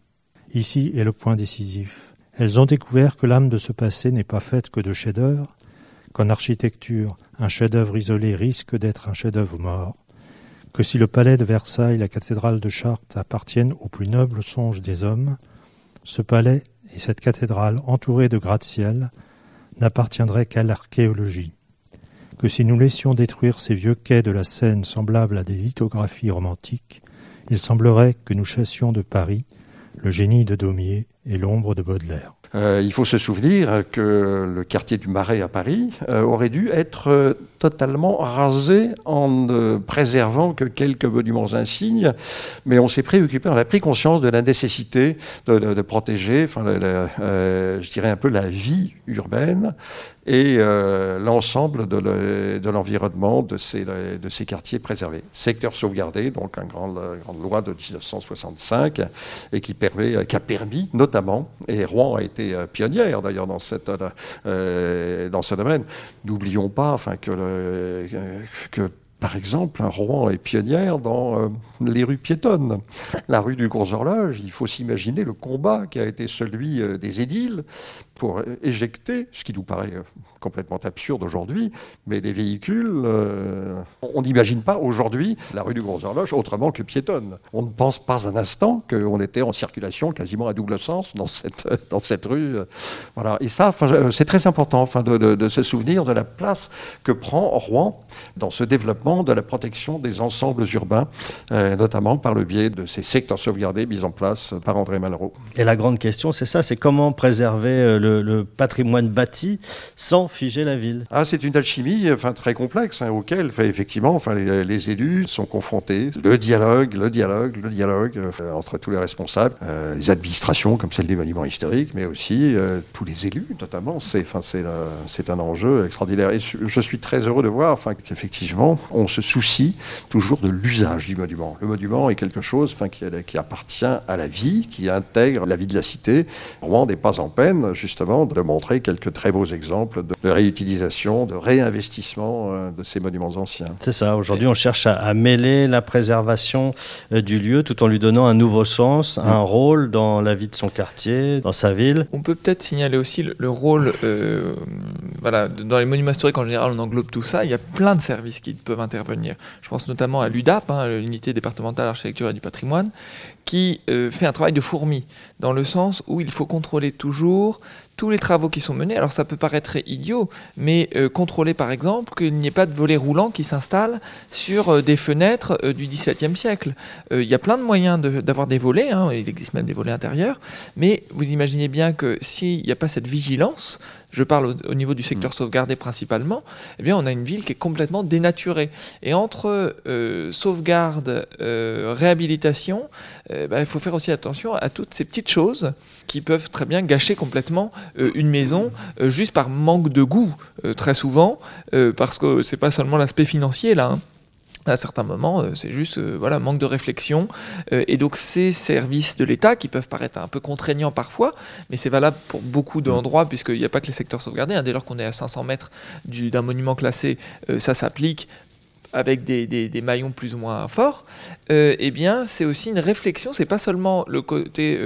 Ici est le point décisif. Elles ont découvert que l'âme de ce passé n'est pas faite que de chefs-d'œuvre, qu'en architecture, un chef-d'œuvre isolé risque d'être un chef-d'œuvre mort, que si le palais de Versailles, la cathédrale de Chartres appartiennent aux plus nobles songes des hommes, ce palais et cette cathédrale entourée de gratte-ciel n'appartiendraient qu'à l'archéologie. Que si nous laissions détruire ces vieux quais de la Seine semblables à des lithographies romantiques, Il semblerait que nous chassions de Paris le génie de Daumier et l'ombre de Baudelaire. Euh, il faut se souvenir que le quartier du Marais à Paris euh, aurait dû être euh, totalement rasé en ne préservant que quelques monuments insignes, mais on s'est préoccupé, on a pris conscience de la nécessité de, protéger, je dirais un peu la vie urbaine et l'ensemble de l'environnement de, ces, quartiers préservés. Secteur sauvegardé, donc une grande, grande loi de 1965, et qui, permet, qui a permis notamment, et Rouen a été euh, pionnière d'ailleurs dans, euh, euh, dans ce domaine. N'oublions pas enfin, que, que par exemple, Rouen est pionnière dans les rues piétonnes. La rue du Gros Horloge, il faut s'imaginer le combat qui a été celui des édiles pour éjecter, ce qui nous paraît euh, complètement absurde aujourd'hui, mais les véhicules, euh, on n'imagine pas aujourd'hui la rue du Gros Horloge autrement que piétonne. On ne pense pas un instant qu'on était en circulation quasiment à double sens dans cette, dans cette rue. Voilà. Et ça, c'est très important de, se souvenir de la place que prend Rouen dans ce développement de la protection des ensembles urbains, euh, notamment par le biais de ces secteurs sauvegardés mis en place par André Malraux. Et la grande question, c'est ça, c'est comment préserver le, patrimoine bâti sans figer la ville ah, C'est une alchimie enfin, très complexe hein, auquel effectivement enfin, les, élus sont confrontés. Le dialogue, le dialogue, le dialogue euh, entre tous les responsables, euh, les administrations comme celle des monuments historiques, mais aussi euh, tous les élus notamment. C'est enfin, un enjeu extraordinaire. Et je suis très heureux de voir enfin, qu'effectivement on se soucie toujours de l'usage du monument. Le monument est quelque chose enfin, qui, qui appartient à la vie, qui intègre la vie de la cité. Rouen n'est pas en peine justement justement de montrer quelques très beaux exemples de réutilisation, de réinvestissement euh, de ces monuments anciens. C'est ça, aujourd'hui on cherche à, mêler la préservation euh, du lieu tout en lui donnant un nouveau sens, un mm. rôle dans la vie de son quartier, dans sa ville. On peut peut-être signaler aussi le, rôle, euh, voilà, dans les monuments historiques en général on englobe tout ça, il y a plein de services qui peuvent intervenir. Je pense notamment à l'UDAP, hein, l'unité départementale d'architecture et du patrimoine, qui fait un travail de fourmi, dans le sens où il faut contrôler toujours tous les travaux qui sont menés, alors ça peut paraître idiot, mais euh, contrôler par exemple qu'il n'y ait pas de volets roulants qui s'installent sur euh, des fenêtres euh, du XVIIe siècle. Il y a plein de moyens d'avoir des volets, hein, il existe même des volets intérieurs, mais vous imaginez bien que s'il n'y a pas cette vigilance, je parle au, niveau du secteur mm. sauvegardé principalement, eh bien on a une ville qui est complètement dénaturée. Et entre euh, sauvegarde, euh, réhabilitation, euh, bah, il faut faire aussi attention à toutes ces petites choses qui peuvent très bien gâcher complètement une maison juste par manque de goût, très souvent, parce que c'est pas seulement l'aspect financier là. Hein à certains moments, euh, c'est juste euh, voilà manque de réflexion. Euh, et donc ces services de l'État qui peuvent paraître un peu contraignants parfois, mais c'est valable pour beaucoup d'endroits puisqu'il n'y a pas que les secteurs sauvegardés. Hein. dès lors qu'on est à 500 mètres d'un monument classé, ça s'applique avec des, des, maillons plus ou moins forts, eh bien, c'est aussi une réflexion. C'est pas seulement le côté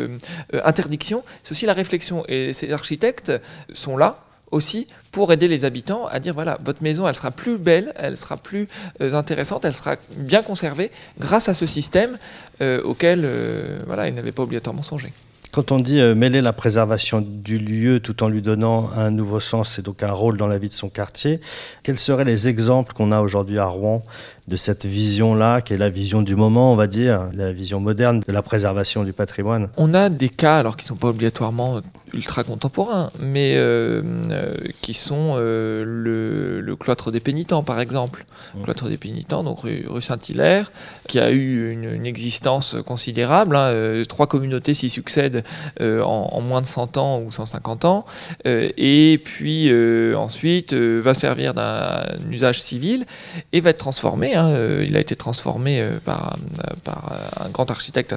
interdiction, c'est aussi la réflexion. Et ces architectes sont là aussi pour aider les habitants à dire voilà, votre maison, elle sera plus belle, elle sera plus euh, intéressante, elle sera bien conservée grâce à ce système euh, auquel euh, voilà, ils n'avaient pas obligatoirement songé. Quand on dit mêler la préservation du lieu tout en lui donnant un nouveau sens et donc un rôle dans la vie de son quartier, quels seraient les exemples qu'on a aujourd'hui à Rouen de cette vision-là, qui est la vision du moment, on va dire, la vision moderne de la préservation du patrimoine On a des cas, alors qui ne sont pas obligatoirement ultra contemporains, mais euh, euh, qui sont euh, le, cloître des pénitents, par exemple. Le mmh. cloître des pénitents, donc rue, Saint-Hilaire, qui a eu une, existence considérable. Hein, trois communautés s'y succèdent en, moins de 100 ans ou 150 ans. et puis ensuite va servir d'un usage civil et va être transformé Hein, euh, il a été transformé euh, par, euh, un grand architecte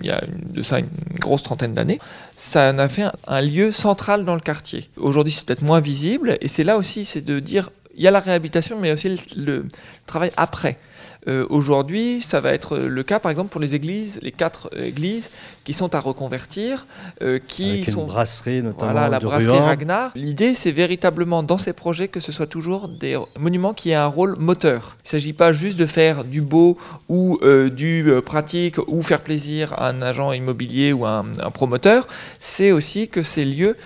il y a de ça une grosse trentaine d'années. Ça en a fait un, lieu central dans le quartier. Aujourd'hui, c'est peut-être moins visible, et c'est là aussi, c'est de dire, il y a la réhabilitation, mais aussi le travail après. Euh, aujourd'hui, ça va être le cas, par exemple, pour les églises, les quatre églises qui sont à reconvertir, euh, qui Avec sont une brasserie notamment. Voilà, la brasserie Ragnar. L'idée, c'est véritablement dans ces projets que ce soit toujours des monuments qui aient un rôle moteur. Il ne s'agit pas juste de faire du beau ou euh, du pratique ou faire plaisir à un agent immobilier ou un, un promoteur. C'est aussi que ces lieux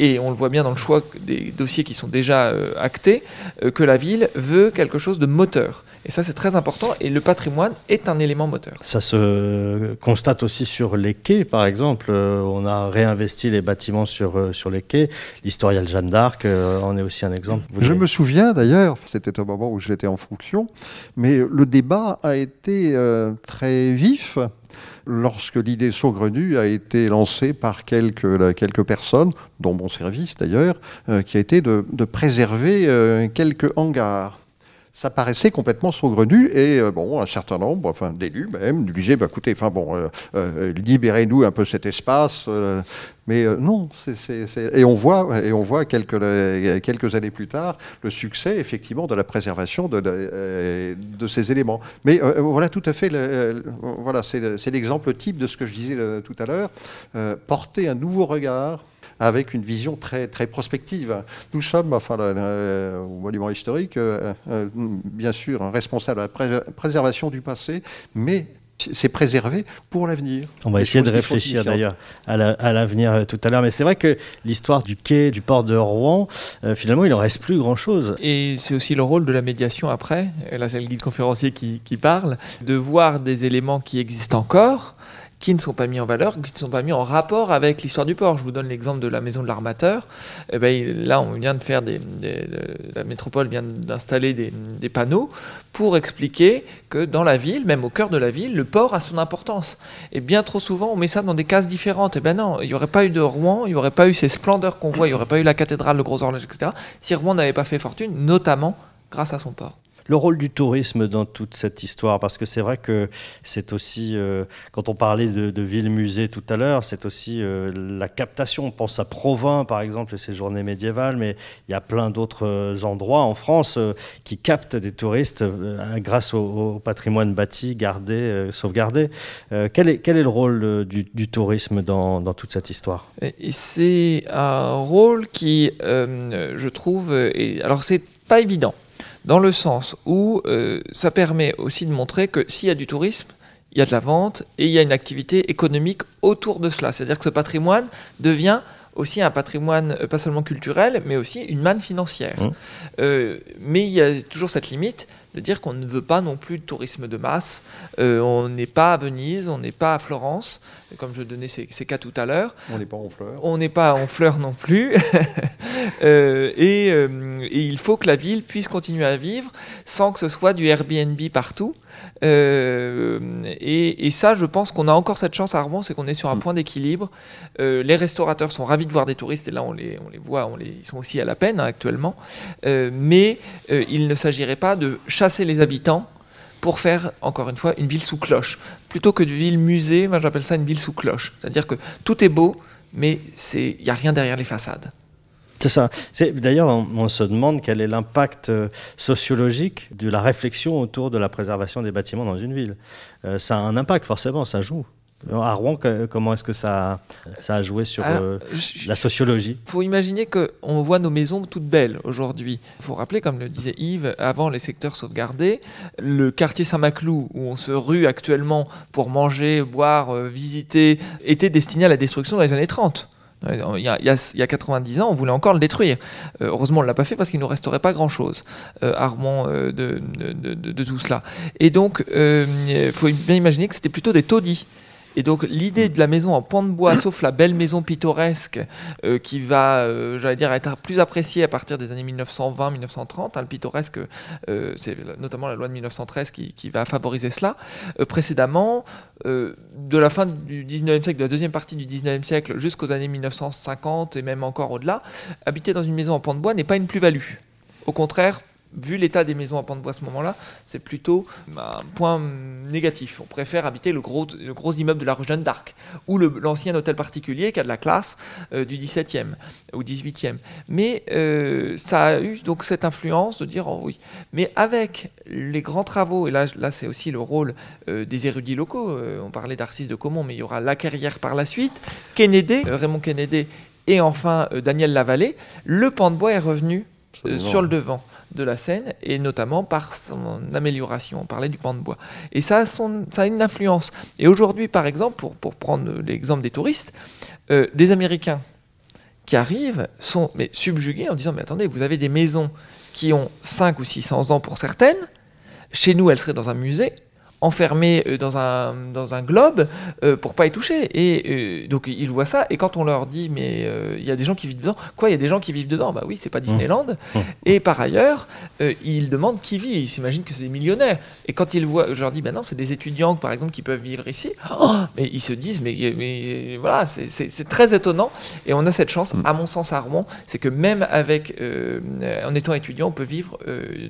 et on le voit bien dans le choix des dossiers qui sont déjà euh, actés, euh, que la ville veut quelque chose de moteur. Et ça, c'est très important. Et le patrimoine est un élément moteur. Ça se constate aussi sur les quais, par exemple. Euh, on a réinvesti les bâtiments sur, sur les quais. L'historial Jeanne d'Arc en est aussi un exemple. Je me souviens d'ailleurs, c'était au moment où j'étais en fonction, mais le débat a été très vif lorsque l'idée saugrenue a été lancée par quelques, personnes, dont mon service d'ailleurs, euh, qui a été de, préserver euh, quelques hangars ça paraissait complètement saugrenu et euh, bon, un certain nombre, enfin d'élus même, disaient bah, écoutez, enfin bon, libérez-nous un peu cet espace. mais non, et on voit, et on voit quelques, quelques années plus tard le succès effectivement de la préservation de, de, ces éléments. Mais voilà tout à fait, voilà, c'est, l'exemple type de ce que je disais tout à l'heure, porter un nouveau regard avec une vision très, très prospective. Nous sommes, enfin, au monument historique, euh, euh, bien sûr, un responsable de la préservation du passé, mais c'est préservé pour l'avenir. On va essayer de réfléchir d'ailleurs à l'avenir euh, tout à l'heure. Mais c'est vrai que l'histoire du quai, du port de Rouen, finalement, il n'en reste plus grand-chose. Et c'est aussi le rôle de la médiation après, et là c'est le guide conférencier qui, qui parle, de voir des éléments qui existent encore qui ne sont pas mis en valeur, qui ne sont pas mis en rapport avec l'histoire du port. Je vous donne l'exemple de la maison de l'armateur. Eh ben, là, on vient de faire des, la métropole vient d'installer des, panneaux pour expliquer que dans la ville, même au cœur de la ville, le port a son importance. Et bien trop souvent, on met ça dans des cases différentes. Et eh ben non, il n'y aurait pas eu de Rouen, il n'y aurait pas eu ces splendeurs qu'on voit, il n'y aurait pas eu la cathédrale, le gros horloge, etc. Si Rouen n'avait pas fait fortune, notamment grâce à son port le rôle du tourisme dans toute cette histoire, parce que c'est vrai que c'est aussi, euh, quand on parlait de, ville-musée tout à l'heure, c'est aussi euh, la captation. On pense à Provins, par exemple, et ses journées médiévales, mais il y a plein d'autres euh, endroits en France qui captent des touristes grâce au, patrimoine bâti, gardé, sauvegardé. Quel est, quel, est, le rôle du, tourisme dans, dans, toute cette histoire? C'est un rôle qui, je trouve, est, alors c'est pas évident dans le sens où euh, ça permet aussi de montrer que s'il y a du tourisme, il y a de la vente et il y a une activité économique autour de cela. C'est-à-dire que ce patrimoine devient aussi un patrimoine euh, pas seulement culturel, mais aussi une manne financière. Mmh. Euh, mais il y a toujours cette limite de dire qu'on ne veut pas non plus de tourisme de masse. on n'est pas à Venise, on n'est pas à Florence, comme je donnais ces, cas tout à l'heure. On n'est pas en fleurs. On n'est pas en fleurs non plus. et, et, il faut que la ville puisse continuer à vivre sans que ce soit du Airbnb partout. Euh, et, ça, je pense qu'on a encore cette chance à Rouen, c'est qu'on est sur un mm. point d'équilibre. Euh, les restaurateurs sont ravis de voir des touristes, et là on les, on les voit, on les, ils sont aussi à la peine hein, actuellement. Euh, mais il ne s'agirait pas de chasser les habitants pour faire, encore une fois, une ville sous cloche. Plutôt que de ville musée, moi j'appelle ça une ville sous cloche. C'est-à-dire que tout est beau, mais il n'y a rien derrière les façades. C'est ça. D'ailleurs, on, se demande quel est l'impact euh, sociologique de la réflexion autour de la préservation des bâtiments dans une ville. Euh, ça a un impact, forcément, ça joue. À Rouen, comment est-ce que ça, ça a joué sur euh, la sociologie? Il faut imaginer qu'on voit nos maisons toutes belles aujourd'hui. Il faut rappeler, comme le disait Yves, avant les secteurs sauvegardés, le quartier Saint-Maclou, où on se rue actuellement pour manger, boire, visiter, était destiné à la destruction dans les années 30. Il y, a, il, y a, 90 ans, on voulait encore le détruire. Euh, heureusement, on ne l'a pas fait parce qu'il ne nous resterait pas grand-chose, euh, Armand, euh, de, de, de, tout cela. Et donc, il faut bien imaginer que c'était plutôt des taudis et donc l'idée de la maison en pan de bois, sauf la belle maison pittoresque euh, qui va, euh, j'allais dire, être plus appréciée à partir des années 1920-1930, hein, le pittoresque, euh, c'est notamment la loi de 1913 qui, va favoriser cela. précédemment, de la fin du 19e siècle, de la deuxième partie du 19e siècle jusqu'aux années 1950 et même encore au-delà, habiter dans une maison en pan de bois n'est pas une plus-value. Au contraire, vu l'état des maisons à pente de bois à ce moment-là, c'est plutôt un point négatif. On préfère habiter le gros, le gros immeuble de la rue Jeanne d'Arc ou l'ancien hôtel particulier qui a de la classe euh, du 17e ou 18e. Mais euh, ça a eu donc cette influence de dire oh oui. Mais avec les grands travaux, et là, c'est aussi le rôle euh, des érudits locaux, on parlait d'Arcis de Comont, mais il y aura la carrière par la suite, Kennedy, Raymond Kennedy et enfin Daniel Lavallée, le pan de bois est revenu sur le devant de la scène, et notamment par son amélioration. On parlait du pan de bois. Et ça a, une influence. Et aujourd'hui, par exemple, pour, pour prendre l'exemple des touristes, euh, des Américains qui arrivent sont subjugués en disant Mais attendez, vous avez des maisons qui ont 5 ou 600 ans pour certaines. Chez nous, elles seraient dans un musée enfermés euh, dans un, dans un globe euh, pour pas y toucher. Et euh, donc ils voient ça. Et quand on leur dit mais il y a des gens qui vivent dedans, quoi Il y a des gens qui vivent dedans? Bah oui, c'est pas mmh. Disneyland. Mmh. Et par ailleurs, ils demandent qui vit. Ils s'imaginent que c'est des millionnaires. Et quand ils voient, je leur dis bah non, c'est des étudiants par exemple qui peuvent vivre ici. Oh mais ils se disent mais, mais voilà, c'est très étonnant. Et on a cette chance, mmh. à mon sens à Rouen, c'est que même avec en étant étudiant, on peut vivre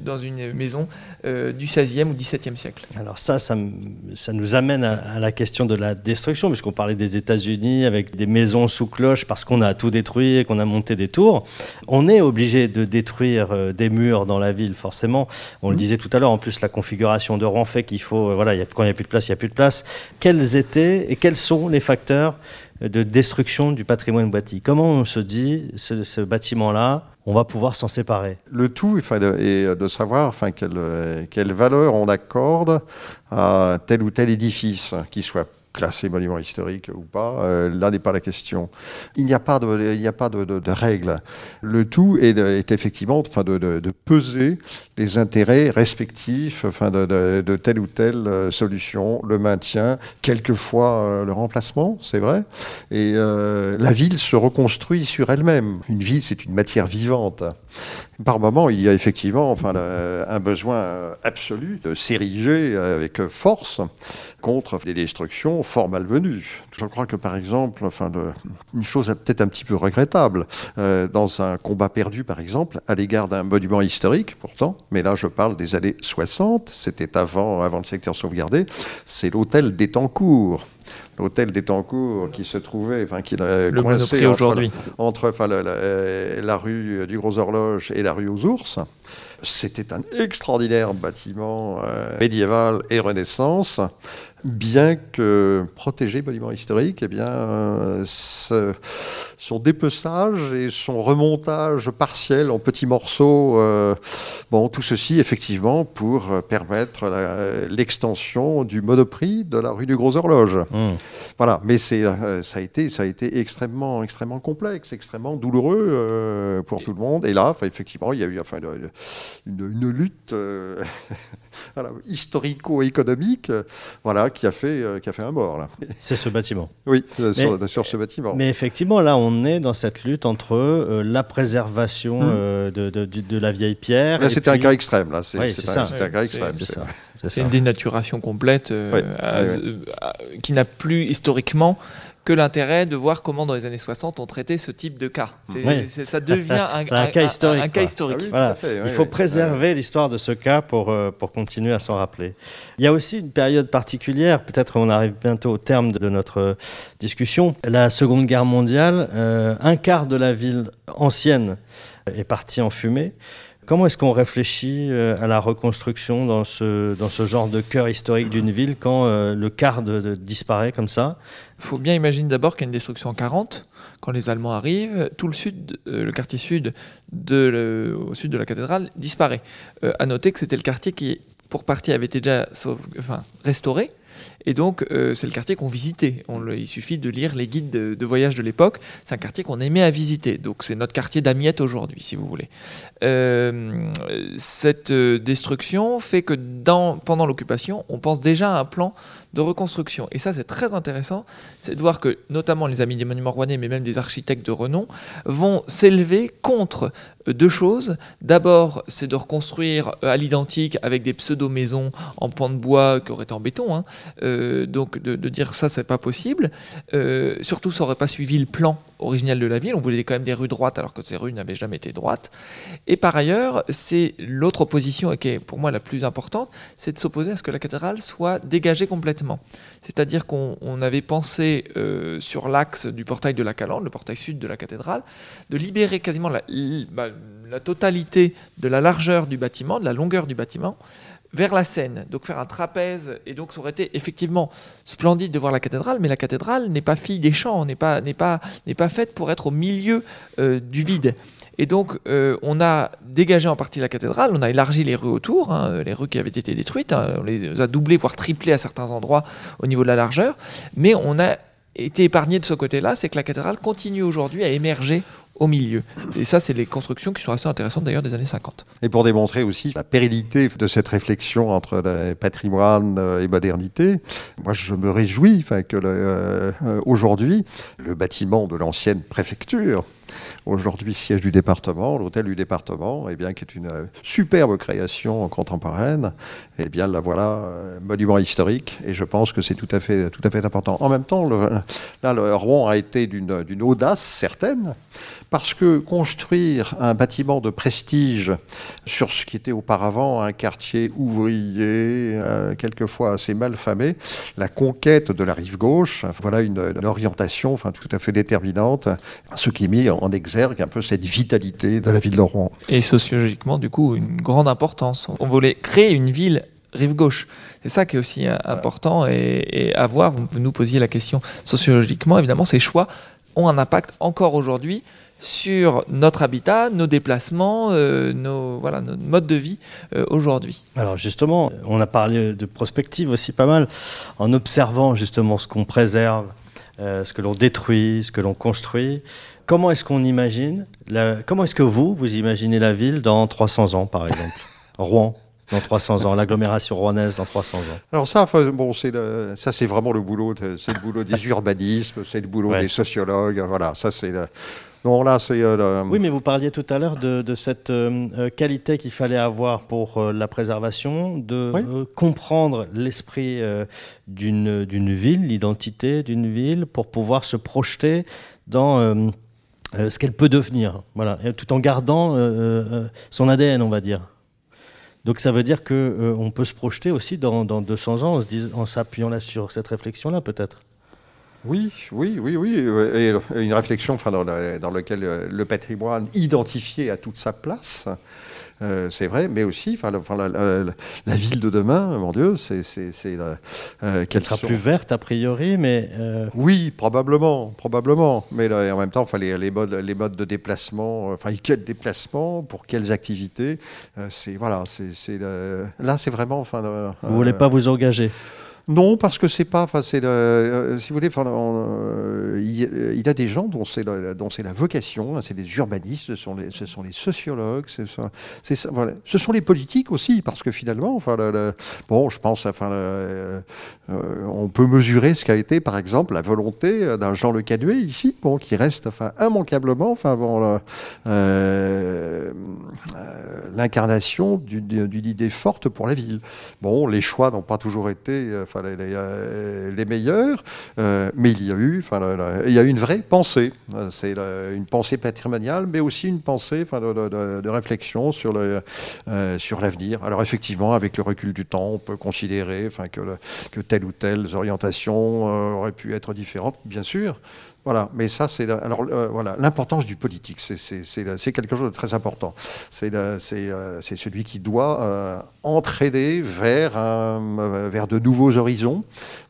dans une maison du 16e ou 17e siècle. Alors ça, ça, nous amène à, la question de la destruction, puisqu'on parlait des États-Unis avec des maisons sous cloche parce qu'on a tout détruit et qu'on a monté des tours. On est obligé de détruire euh, des murs dans la ville, forcément. On le mmh. disait tout à l'heure, en plus, la configuration de Rouen fait qu'il faut, euh, voilà, quand il n'y a plus de place, il n'y a plus de place. Quels étaient et quels sont les facteurs de destruction du patrimoine bâti? Comment on se dit, ce bâtiment-là, on va pouvoir s'en séparer. Le tout est de savoir enfin, quelle, quelle valeur on accorde à tel ou tel édifice, qui soit classé monument historique ou pas, euh, là n'est pas la question. Il n'y a pas de, il règles. Le tout est, est effectivement enfin, de, peser les intérêts respectifs enfin, de, telle ou telle euh, solution, le maintien, quelquefois euh, le remplacement, c'est vrai. Et la ville se reconstruit sur elle-même. Une ville, c'est une matière vivante. Par moment, il y a effectivement enfin, un besoin absolu de s'ériger avec force contre des destructions fort malvenues. Je crois que par exemple, enfin, une chose peut-être un petit peu regrettable, euh, dans un combat perdu par exemple, à l'égard d'un monument historique pourtant, mais là je parle des années 60, c'était avant, avant le secteur sauvegardé, c'est l'hôtel d'Étancourt l'hôtel d'Étancourt qui se trouvait, enfin, qui le coincé entre, entre enfin, la, la, rue du Gros Horloge et la rue aux Ours. C'était un extraordinaire bâtiment euh, médiéval et Renaissance bien que protégé monument historique, eh bien, euh, son dépeçage et son remontage partiel en petits morceaux, euh, bon, tout ceci effectivement pour permettre l'extension du monoprix de la rue du Gros Horloge. Mmh. Voilà, mais c'est, euh, ça a été, ça a été extrêmement, extrêmement complexe, extrêmement douloureux pour tout le monde. Et là, effectivement, il y a eu enfin, une, une lutte. historico-économique, voilà, qui a fait, euh, qui a fait un mort là. C'est ce bâtiment. Oui, euh, sur, ce bâtiment. Mais effectivement, là, on est dans cette lutte entre euh, la préservation hum. de, de, la vieille pierre. Là, c'était un cas extrême. Là, c'est ça. C'était un cas extrême. C'est une dénaturation complète qui n'a plus historiquement que l'intérêt de voir comment dans les années 60 on traitait ce type de cas. ça devient un, cas historique. Un, cas historique. Ah Il faut préserver l'histoire de ce cas pour, euh, pour continuer à s'en rappeler. Il y a aussi une période particulière, peut-être on arrive bientôt au terme de notre discussion, la Seconde Guerre mondiale, euh, un quart de la ville ancienne est parti en fumée. Comment est-ce qu'on réfléchit euh, à la reconstruction dans ce, dans ce genre de cœur historique d'une ville quand le quart de, disparaît comme ça? Faut bien imaginer d'abord qu'il y a une destruction en 40, quand les Allemands arrivent, tout le sud, euh, le quartier sud de au sud de la cathédrale disparaît. Euh, à noter que c'était le quartier qui, pour partie, avait été déjà enfin, restauré. Et donc, euh, c'est le quartier qu'on visitait. Il suffit de lire les guides de, voyage de l'époque. C'est un quartier qu'on aimait à visiter. Donc, c'est notre quartier d'Amiette aujourd'hui, si vous voulez. cette destruction fait que pendant l'occupation, on pense déjà à un plan de reconstruction. Et ça, c'est très intéressant, c'est de voir que notamment les amis des monuments rouennais, mais même des architectes de renom, vont s'élever contre euh, deux choses. D'abord, c'est de reconstruire euh, à l'identique avec des pseudo-maisons en pan de bois qui auraient été en béton. Hein. Euh, donc, de, dire ça, c'est pas possible. surtout, ça aurait pas suivi le plan original de la ville. On voulait quand même des rues droites alors que ces rues n'avaient jamais été droites. Et par ailleurs, c'est l'autre opposition, qui est pour moi la plus importante, c'est de s'opposer à ce que la cathédrale soit dégagée complètement. C'est-à-dire qu'on avait pensé euh, sur l'axe du portail de la Calande, le portail sud de la cathédrale, de libérer quasiment bah, la totalité de la largeur du bâtiment, de la longueur du bâtiment, vers la Seine, donc faire un trapèze, et donc ça aurait été effectivement splendide de voir la cathédrale, mais la cathédrale n'est pas fille des champs, n'est pas, n'est pas, n'est pas faite pour être au milieu euh, du vide. Et donc euh, on a dégagé en partie la cathédrale, on a élargi les rues autour, hein, les rues qui avaient été détruites, hein, on les a doublées, voire triplées à certains endroits au niveau de la largeur, mais on a été épargné de ce côté-là, c'est que la cathédrale continue aujourd'hui à émerger au milieu. Et ça, c'est les constructions qui sont assez intéressantes d'ailleurs des années 50. Et pour démontrer aussi la pérennité de cette réflexion entre patrimoine et modernité, moi je me réjouis que euh, aujourd'hui, le bâtiment de l'ancienne préfecture, aujourd'hui siège du département, l'hôtel du département, eh bien, qui est une euh, superbe création contemporaine, eh bien la voilà, euh, monument historique, et je pense que c'est tout à fait, tout à fait important. En même temps, le, là, le Rouen a été d'une audace certaine, parce que construire un bâtiment de prestige sur ce qui était auparavant un quartier ouvrier, euh, quelquefois assez mal famé, la conquête de la rive gauche, voilà une, une orientation enfin, tout à fait déterminante, ce qui est mis en exergue un peu cette vitalité de la ville de Rouen. Et sociologiquement, du coup, une grande importance. On voulait créer une ville rive gauche. C'est ça qui est aussi euh, important et, à voir. Vous nous posiez la question sociologiquement. Évidemment, ces choix ont un impact encore aujourd'hui sur notre habitat, nos déplacements, euh, nos, voilà, notre mode de vie euh, aujourd'hui. Alors justement, on a parlé de prospective aussi pas mal, en observant justement ce qu'on préserve, ce que l'on détruit, ce que l'on construit. Comment est-ce qu'on imagine, comment est-ce que vous, vous imaginez la ville dans 300 ans, par exemple? Rouen dans 300 ans, l'agglomération rouennaise dans 300 ans. Alors ça, bon, c'est ça c'est vraiment le boulot, c'est le boulot des urbanismes, c'est le boulot des sociologues, voilà, ça c'est non, là, c'est. Euh, oui, mais vous parliez tout à l'heure de, cette euh, euh, qualité qu'il fallait avoir pour la préservation, de comprendre l'esprit d'une ville, l'identité d'une ville, pour pouvoir se projeter dans euh, ce qu'elle peut devenir, voilà, tout en gardant euh, euh, son ADN, on va dire. Donc ça veut dire qu'on on peut se projeter aussi dans, 200 ans en s'appuyant là sur cette réflexion-là, peut-être. Oui, oui, oui, oui. Et une réflexion dans, dans laquelle le patrimoine identifié a toute sa place. Euh, c'est vrai, mais aussi, enfin, la, ville de demain, mon Dieu, c'est, euh, qu'elle sera plus verte a priori, mais euh, oui, probablement, probablement. Mais en même temps, enfin, les, modes, les modes de déplacement, enfin, quel déplacement pour quelles activités, c'est voilà, c'est, là, c'est vraiment, enfin, vous voulez pas vous engager? Non, parce que c'est pas. Enfin, c'est euh, si vous voulez, euh, il, y a des gens dont c'est la, dont c'est la vocation. Hein, c'est des urbanistes, ce sont les, ce sont les sociologues, c'est ça, voilà. Ce sont les politiques aussi, parce que finalement, enfin, bon, je pense, enfin, euh, on peut mesurer ce qu'a été, par exemple, la volonté d'un Jean Le Canuet ici, bon, qui reste, enfin, immanquablement, enfin, bon, l'incarnation d'une idée forte pour la ville. Bon, les choix n'ont pas toujours été les, euh, les, meilleurs, euh, mais il y a eu, enfin, il y a une vraie pensée. C'est une pensée patrimoniale, mais aussi une pensée, enfin, de, réflexion sur le, euh, sur l'avenir. Alors effectivement, avec le recul du temps, on peut considérer, enfin, que, que telle ou telle orientation aurait pu être différente, bien sûr. Voilà, mais ça, c'est alors voilà l'importance du politique, c'est quelque chose de très important. C'est c'est celui qui doit entraîner vers vers de nouveaux horizons,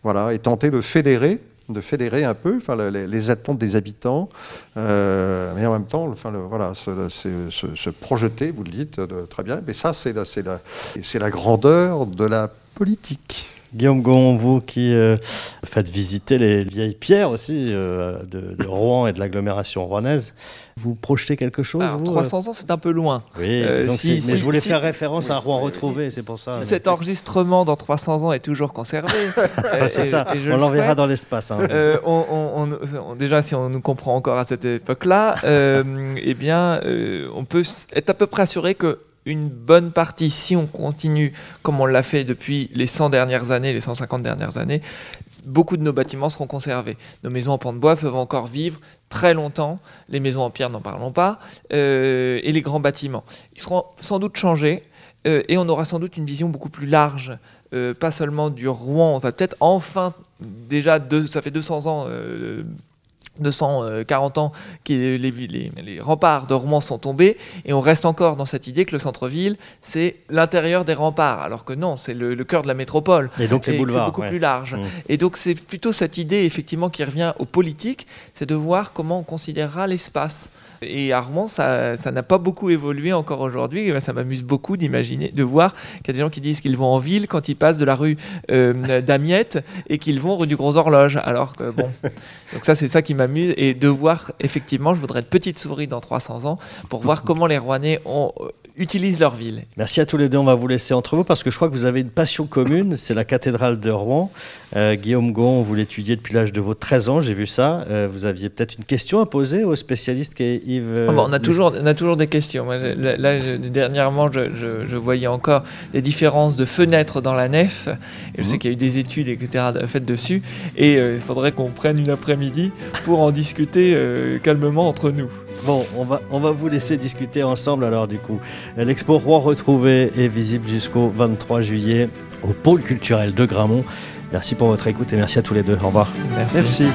voilà, et tenter de fédérer de fédérer un peu les, attentes des habitants, euh, mais en même temps, voilà, se, se, projeter, vous le dites très bien, mais ça, c'est la, la, la grandeur de la politique. Guillaume Gon, vous qui euh, faites visiter les vieilles pierres aussi euh, de, Rouen et de l'agglomération rouennaise, vous projetez quelque chose Alors, 300 ans, c'est un peu loin. Oui, euh, mais je voulais faire référence à Rouen retrouvé, c'est pour ça. Si cet enregistrement dans 300 ans est toujours conservé, c'est ça. on l'enverra dans l'espace. Hein. On, déjà, si on nous comprend encore à cette époque-là, eh bien, on peut être à peu près assuré que une bonne partie, si on continue comme on l'a fait depuis les 100 dernières années, les 150 dernières années, beaucoup de nos bâtiments seront conservés. Nos maisons en pan de bois peuvent encore vivre très longtemps, les maisons en pierre n'en parlons pas, euh, et les grands bâtiments. Ils seront sans doute changés, euh, et on aura sans doute une vision beaucoup plus large, euh, pas seulement du Rouen, on va peut-être enfin, déjà, ça fait 200 ans 240 ans que les, les, remparts de Rouen sont tombés et on reste encore dans cette idée que le centre-ville c'est l'intérieur des remparts alors que non c'est le, cœur de la métropole. Et donc les boulevards c'est beaucoup plus large. Mmh. et donc c'est plutôt cette idée effectivement qui revient aux politiques c'est de voir comment on considérera l'espace Et à Rouen, ça n'a pas beaucoup évolué encore aujourd'hui. Ben, ça m'amuse beaucoup d'imaginer, de voir qu'il y a des gens qui disent qu'ils vont en ville quand ils passent de la rue euh, d'Amiette et qu'ils vont rue du Gros Horloge. Alors que bon, donc ça c'est ça qui m'amuse et de voir effectivement, je voudrais être petite souris dans 300 ans pour voir comment les Rouennais ont utilisent leur ville. Merci à tous les deux. On va vous laisser entre vous parce que je crois que vous avez une passion commune. C'est la cathédrale de Rouen. Euh, Guillaume Gon, vous l'étudiez depuis l'âge de vos 13 ans, j'ai vu ça. Euh, vous aviez peut-être une question à poser au spécialiste qui est Yves. Euh, ah on, a toujours, on a toujours des questions. Là, dernièrement, je, voyais encore des différences de fenêtres dans la nef. Et je sais mhm. qu'il y a eu des études, etc., faites dessus. Et il faudrait qu'on prenne une après-midi pour en discuter calmement entre nous. Bon, on va, on va vous laisser discuter ensemble alors du coup. L'expo Roi retrouvé est visible jusqu'au 23 juillet au pôle culturel de Gramont. Merci pour votre écoute et merci à tous les deux. Au revoir. merci.